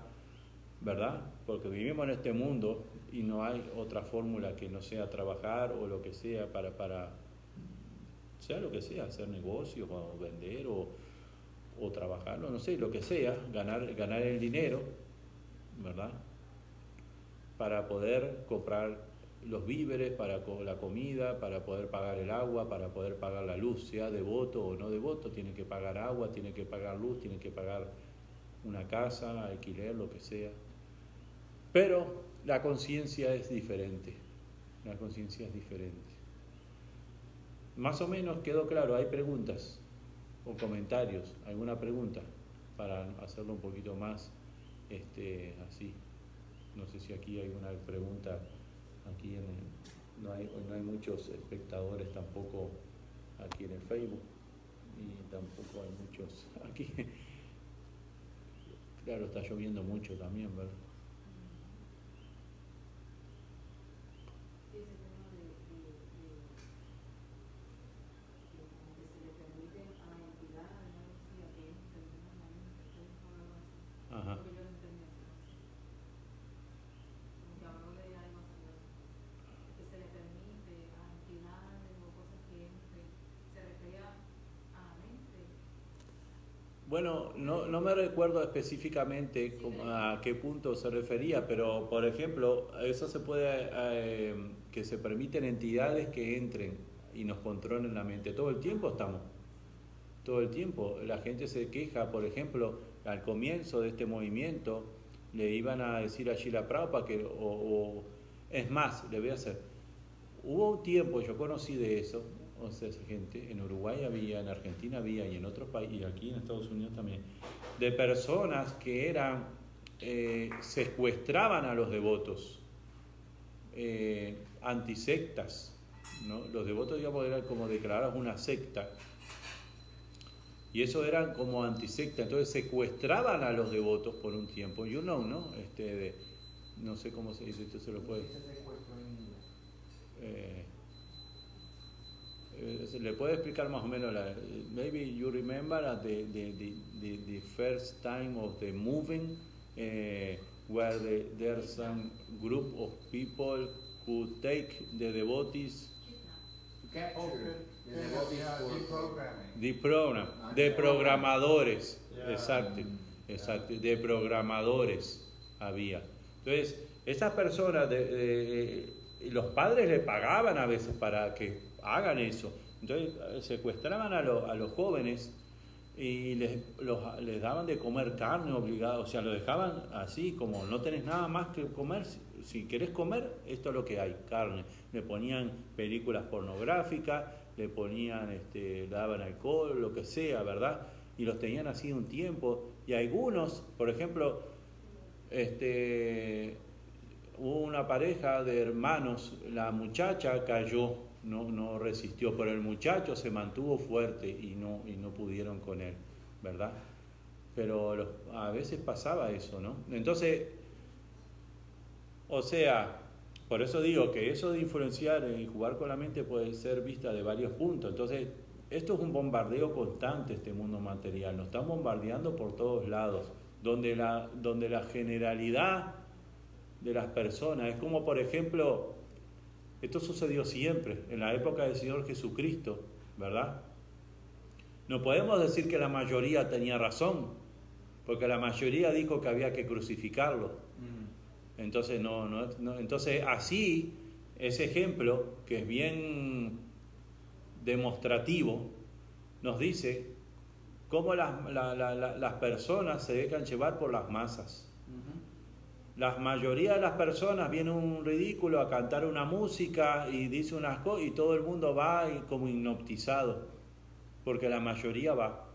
¿verdad? Porque vivimos en este mundo y no hay otra fórmula que no sea trabajar o lo que sea para, para sea lo que sea, hacer negocios o vender o, o trabajarlo, no sé, lo que sea, ganar, ganar el dinero, ¿verdad? Para poder comprar los víveres, para la comida, para poder pagar el agua, para poder pagar la luz, sea devoto o no devoto, tiene que pagar agua, tiene que pagar luz, tiene que pagar una casa, alquiler, lo que sea. Pero la conciencia es diferente, la conciencia es diferente. Más o menos quedó claro, hay preguntas o comentarios, alguna pregunta para hacerlo un poquito más este, así. No sé si aquí hay alguna pregunta Aquí en no, hay, no hay muchos espectadores tampoco aquí en el Facebook y tampoco hay muchos aquí. Claro, está lloviendo mucho también, ¿verdad? Bueno, no, no, me recuerdo específicamente a qué punto se refería, pero por ejemplo, eso se puede, eh, que se permiten entidades que entren y nos controlen la mente. Todo el tiempo estamos, todo el tiempo. La gente se queja, por ejemplo, al comienzo de este movimiento, le iban a decir a Sheila Prabhupada que, o, es más, le voy a hacer, hubo un tiempo, yo conocí de eso, o sea, esa gente, en Uruguay había, en Argentina había y en otros países, y aquí en Estados Unidos también, de personas que eran, eh, secuestraban a los devotos, eh, antisectas, ¿no? Los devotos, digamos, eran como declarados una secta, y eso eran como antisectas, entonces secuestraban a los devotos por un tiempo, you know, ¿no? Este, de, no sé cómo se dice, esto se lo puede... Eh, eh, le puede explicar más o menos la, maybe you remember the, the, the, the, first time of the moving uh, where the, there's some group of people who take the devotees the program de programadores. Exacto exacto de programadores había. Entonces esas personas de, de, los padres le pagaban a veces para que hagan eso. Entonces eh, secuestraban a, a los jóvenes y les, les daban de comer carne obligado, o sea, lo dejaban así, como no tenés nada más que comer, si querés comer, esto es lo que hay, carne. Le ponían películas pornográficas, le ponían, este, daban alcohol, lo que sea, ¿verdad? Y los tenían así un tiempo. Y algunos, por ejemplo, este, hubo una pareja de hermanos, la muchacha cayó no, no resistió, pero el muchacho se mantuvo fuerte y no, y no pudieron con él, ¿verdad? Pero a veces pasaba eso, ¿no? Entonces, o sea, por eso digo que eso de influenciar y jugar con la mente puede ser vista de varios puntos. Entonces, esto es un bombardeo constante, este mundo material. Nos están bombardeando por todos lados, donde la, donde la generalidad de las personas. Es como, por ejemplo, esto sucedió siempre, en la época del Señor Jesucristo, ¿verdad? No podemos decir que la mayoría tenía razón, porque la mayoría dijo que había que crucificarlo. Mm. Entonces, no, no, entonces así, ese ejemplo, que es bien demostrativo, nos dice cómo las, personas se dejan llevar por las masas. La mayoría de las personas viene un ridículo a cantar una música y dice unas cosas y todo el mundo va como hipnotizado, porque la mayoría va.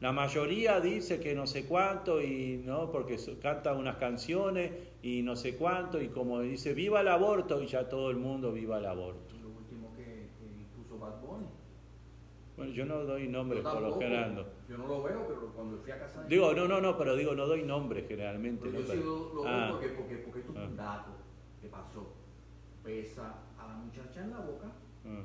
La mayoría dice que no sé cuánto y no, porque canta unas canciones y no sé cuánto y como dice viva el aborto y ya todo el mundo viva el aborto. Lo último que, que Bad Bunny. Bueno, yo no doy nombres por lo general. Yo no lo veo, pero cuando fui a casa. Digo, no, no, no, pero digo, no doy nombres generalmente. Pero yo sí lo, lo ah. porque, porque, porque esto es un ah. dato que pasó. Besa a la muchacha en la boca. Ah.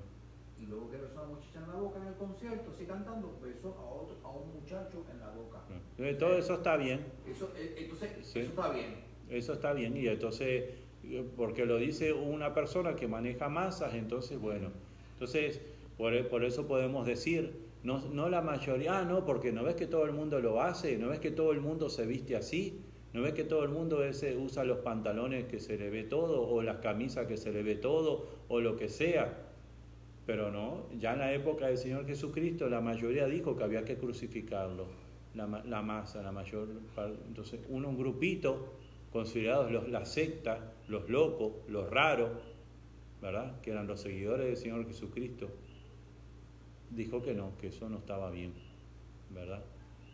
Y luego que besó a la muchacha en la boca en el concierto, así cantando, besó a, otro, a un muchacho en la boca. Eh, todo eso está bien. Eso, eh, entonces, eso está bien. Eso está bien. Y entonces, eh, porque lo dice una persona que maneja masas, entonces, bueno. Entonces por, eso podemos decir, no, no, la mayoría, ah, no, porque no ves que todo el mundo lo hace, no ves que todo el mundo se viste así, no ves que todo el mundo usa los pantalones que se le ve todo, o las camisas que se le ve todo, o lo que sea. Pero no, ya en la época del Señor Jesucristo la mayoría dijo que había que crucificarlo, la, la masa, la mayor. Entonces, uno, un grupito, considerados los, la secta, los locos, los raros, ¿verdad? Que eran los seguidores del Señor Jesucristo dijo que no, que eso no estaba bien, ¿verdad?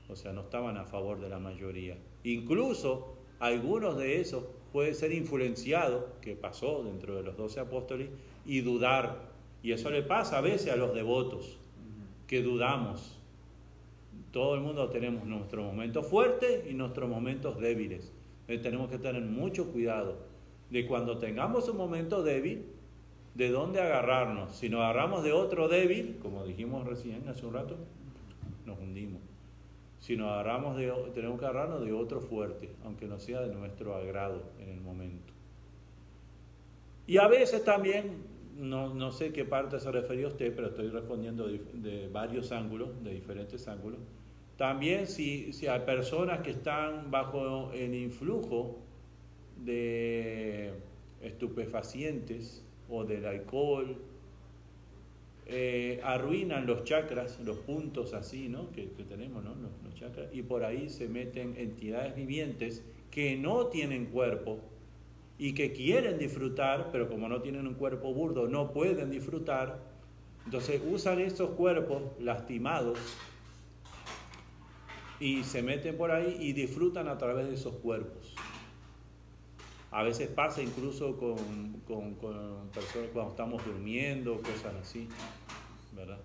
O sea, no estaban a favor de la mayoría. Incluso algunos de esos pueden ser influenciados, que pasó dentro de los doce apóstoles, y dudar. Y eso le pasa a veces a los devotos, que dudamos. Todo el mundo tenemos nuestros momentos fuertes y nuestros momentos débiles. Entonces tenemos que tener mucho cuidado de cuando tengamos un momento débil, de dónde agarrarnos. Si nos agarramos de otro débil, como dijimos recién hace un rato, nos hundimos. Si nos agarramos de, tenemos que agarrarnos de otro fuerte, aunque no sea de nuestro agrado en el momento. Y a veces también, no, sé qué parte se refería usted, pero estoy respondiendo de, varios ángulos, de diferentes ángulos. También si, si hay personas que están bajo el influjo de estupefacientes, o del alcohol, eh, arruinan los chakras, los puntos así, ¿no? Que, tenemos, ¿no? Los, chakras, y por ahí se meten entidades vivientes que no tienen cuerpo y que quieren disfrutar, pero como no tienen un cuerpo burdo, no pueden disfrutar, entonces usan esos cuerpos lastimados y se meten por ahí y disfrutan a través de esos cuerpos. A veces pasa incluso con, personas cuando estamos durmiendo, cosas así, ¿verdad?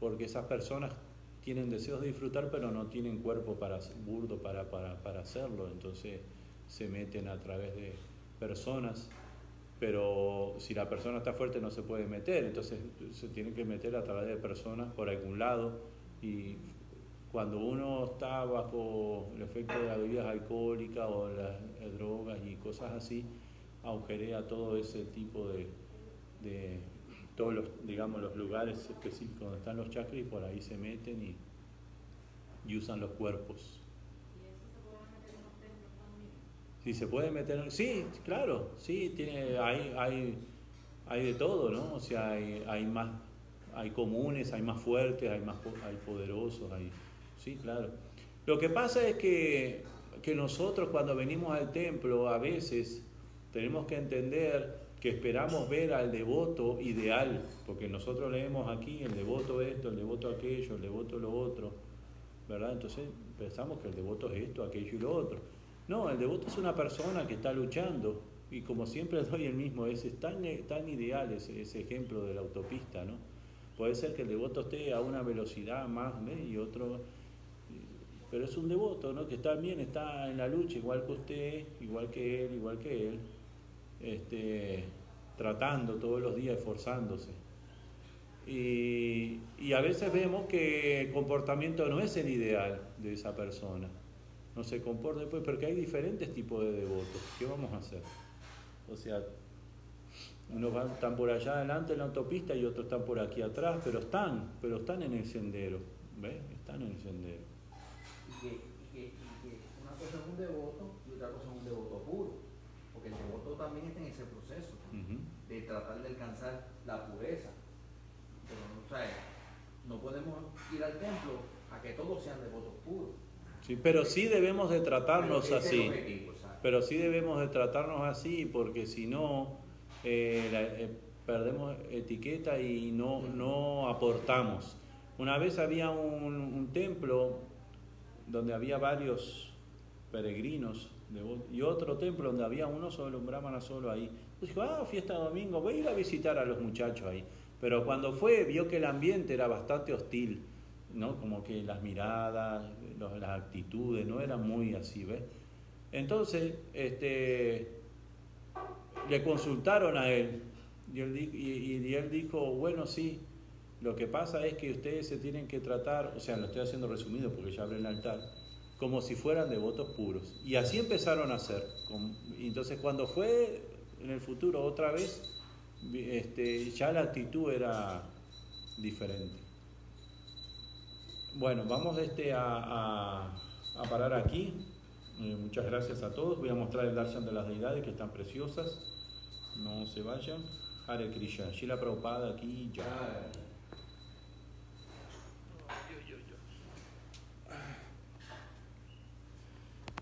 Porque esas personas tienen deseos de disfrutar, pero no tienen cuerpo para burdo para, para, hacerlo. Entonces se meten a través de personas, pero si la persona está fuerte no se puede meter, entonces se tiene que meter a través de personas por algún lado y cuando uno está bajo el efecto de las bebidas alcohólicas o las drogas y cosas así, agujerea todo ese tipo de, todos los, digamos, los lugares específicos donde están los chakras y por ahí se meten y, usan los cuerpos. ¿Y eso se puede meter Sí, claro, sí, tiene, hay, hay, hay de todo, ¿no? O sea, hay, hay más, hay comunes, hay más fuertes, hay más hay poderosos, hay Sí, claro. Lo que pasa es que, que nosotros cuando venimos al templo a veces tenemos que entender que esperamos ver al devoto ideal, porque nosotros leemos aquí el devoto esto, el devoto aquello, el devoto lo otro, ¿verdad? Entonces pensamos que el devoto es esto, aquello y lo otro. No, el devoto es una persona que está luchando y como siempre doy el mismo, es tan, tan ideal ese, ese ejemplo de la autopista, ¿no? Puede ser que el devoto esté a una velocidad más y otro pero es un devoto, ¿no? Que también está en la lucha, igual que usted, igual que él, igual que él, este, tratando todos los días, esforzándose. Y, a veces vemos que el comportamiento no es el ideal de esa persona. no se comporta después, porque hay diferentes tipos de devotos. ¿Qué vamos a hacer? O sea, unos van, están por allá adelante en la autopista y otros están por aquí atrás, pero están, pero están en el sendero. ¿Ves? Están en el sendero. Y que, y que, una cosa es un devoto y otra cosa es un devoto puro. Porque el devoto también está en ese proceso de tratar de alcanzar la pureza. Pero o sea, no podemos ir al templo a que todos sean devotos puros. Sí, pero sí debemos de tratarnos así. pero sí debemos de tratarnos así porque si no eh, eh, perdemos etiqueta y no, no aportamos. Una vez había un, templo donde había varios peregrinos y otro templo donde había uno solo, un brahmana solo ahí. dijo, ah, fiesta de domingo, voy a ir a visitar a los muchachos ahí. Pero cuando fue, vio que el ambiente era bastante hostil, ¿no? Como que las miradas, las actitudes, no eran muy así. Entonces, este, le consultaron a él y él, dijo, bueno, sí, lo que pasa es que ustedes se tienen que tratar, o sea, lo estoy haciendo resumido porque ya hablé en el altar, como si fueran devotos puros. Y así empezaron a hacer. Entonces cuando fue en el futuro otra vez, este, ya la actitud era diferente. Bueno, vamos este a, parar aquí. Eh, muchas gracias a todos. Voy a mostrar el darshan de las deidades que están preciosas. No se vayan. Hare Krishna. Shila Prabhupada aquí ya.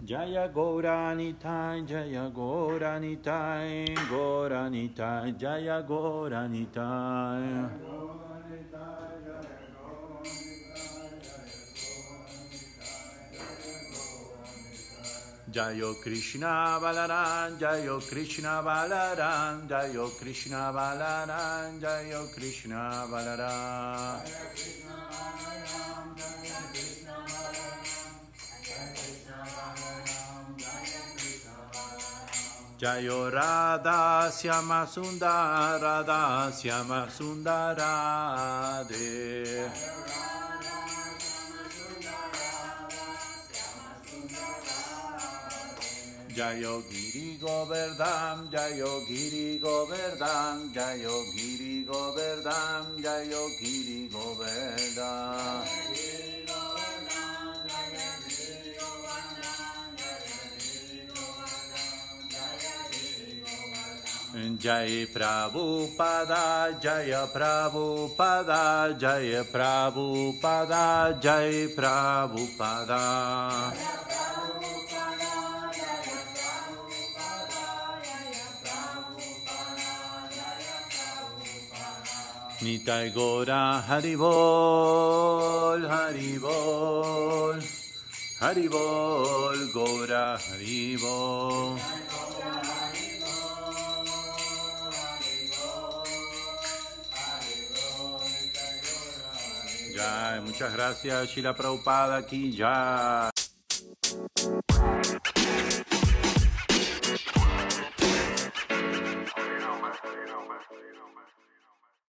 Jaya Gauranitai, Jaya Gauranitai, Gauranitai, Jaya Gauranitai. Jayo Krishna Balaran, Jayo Krishna Balaran, Jayo Krishna Balaran, Jayo Krishna Balaran. Jayo Radha Syama Sundara, Radha Syama Sundara De. Jayo Giri Govardhan, Jayo Giri Govardhan, Jayo Giri Govardhan, Jayo Giri Govardhan. Jai Prabhupada, Jaya Prabhupada, Jaya Prabhupada, Jai Prabhupada. Nitai Gora Haribol, Haribol, Haribol, Gora Haribol. Muchas gracias, Shila Prabhupada, aquí ya.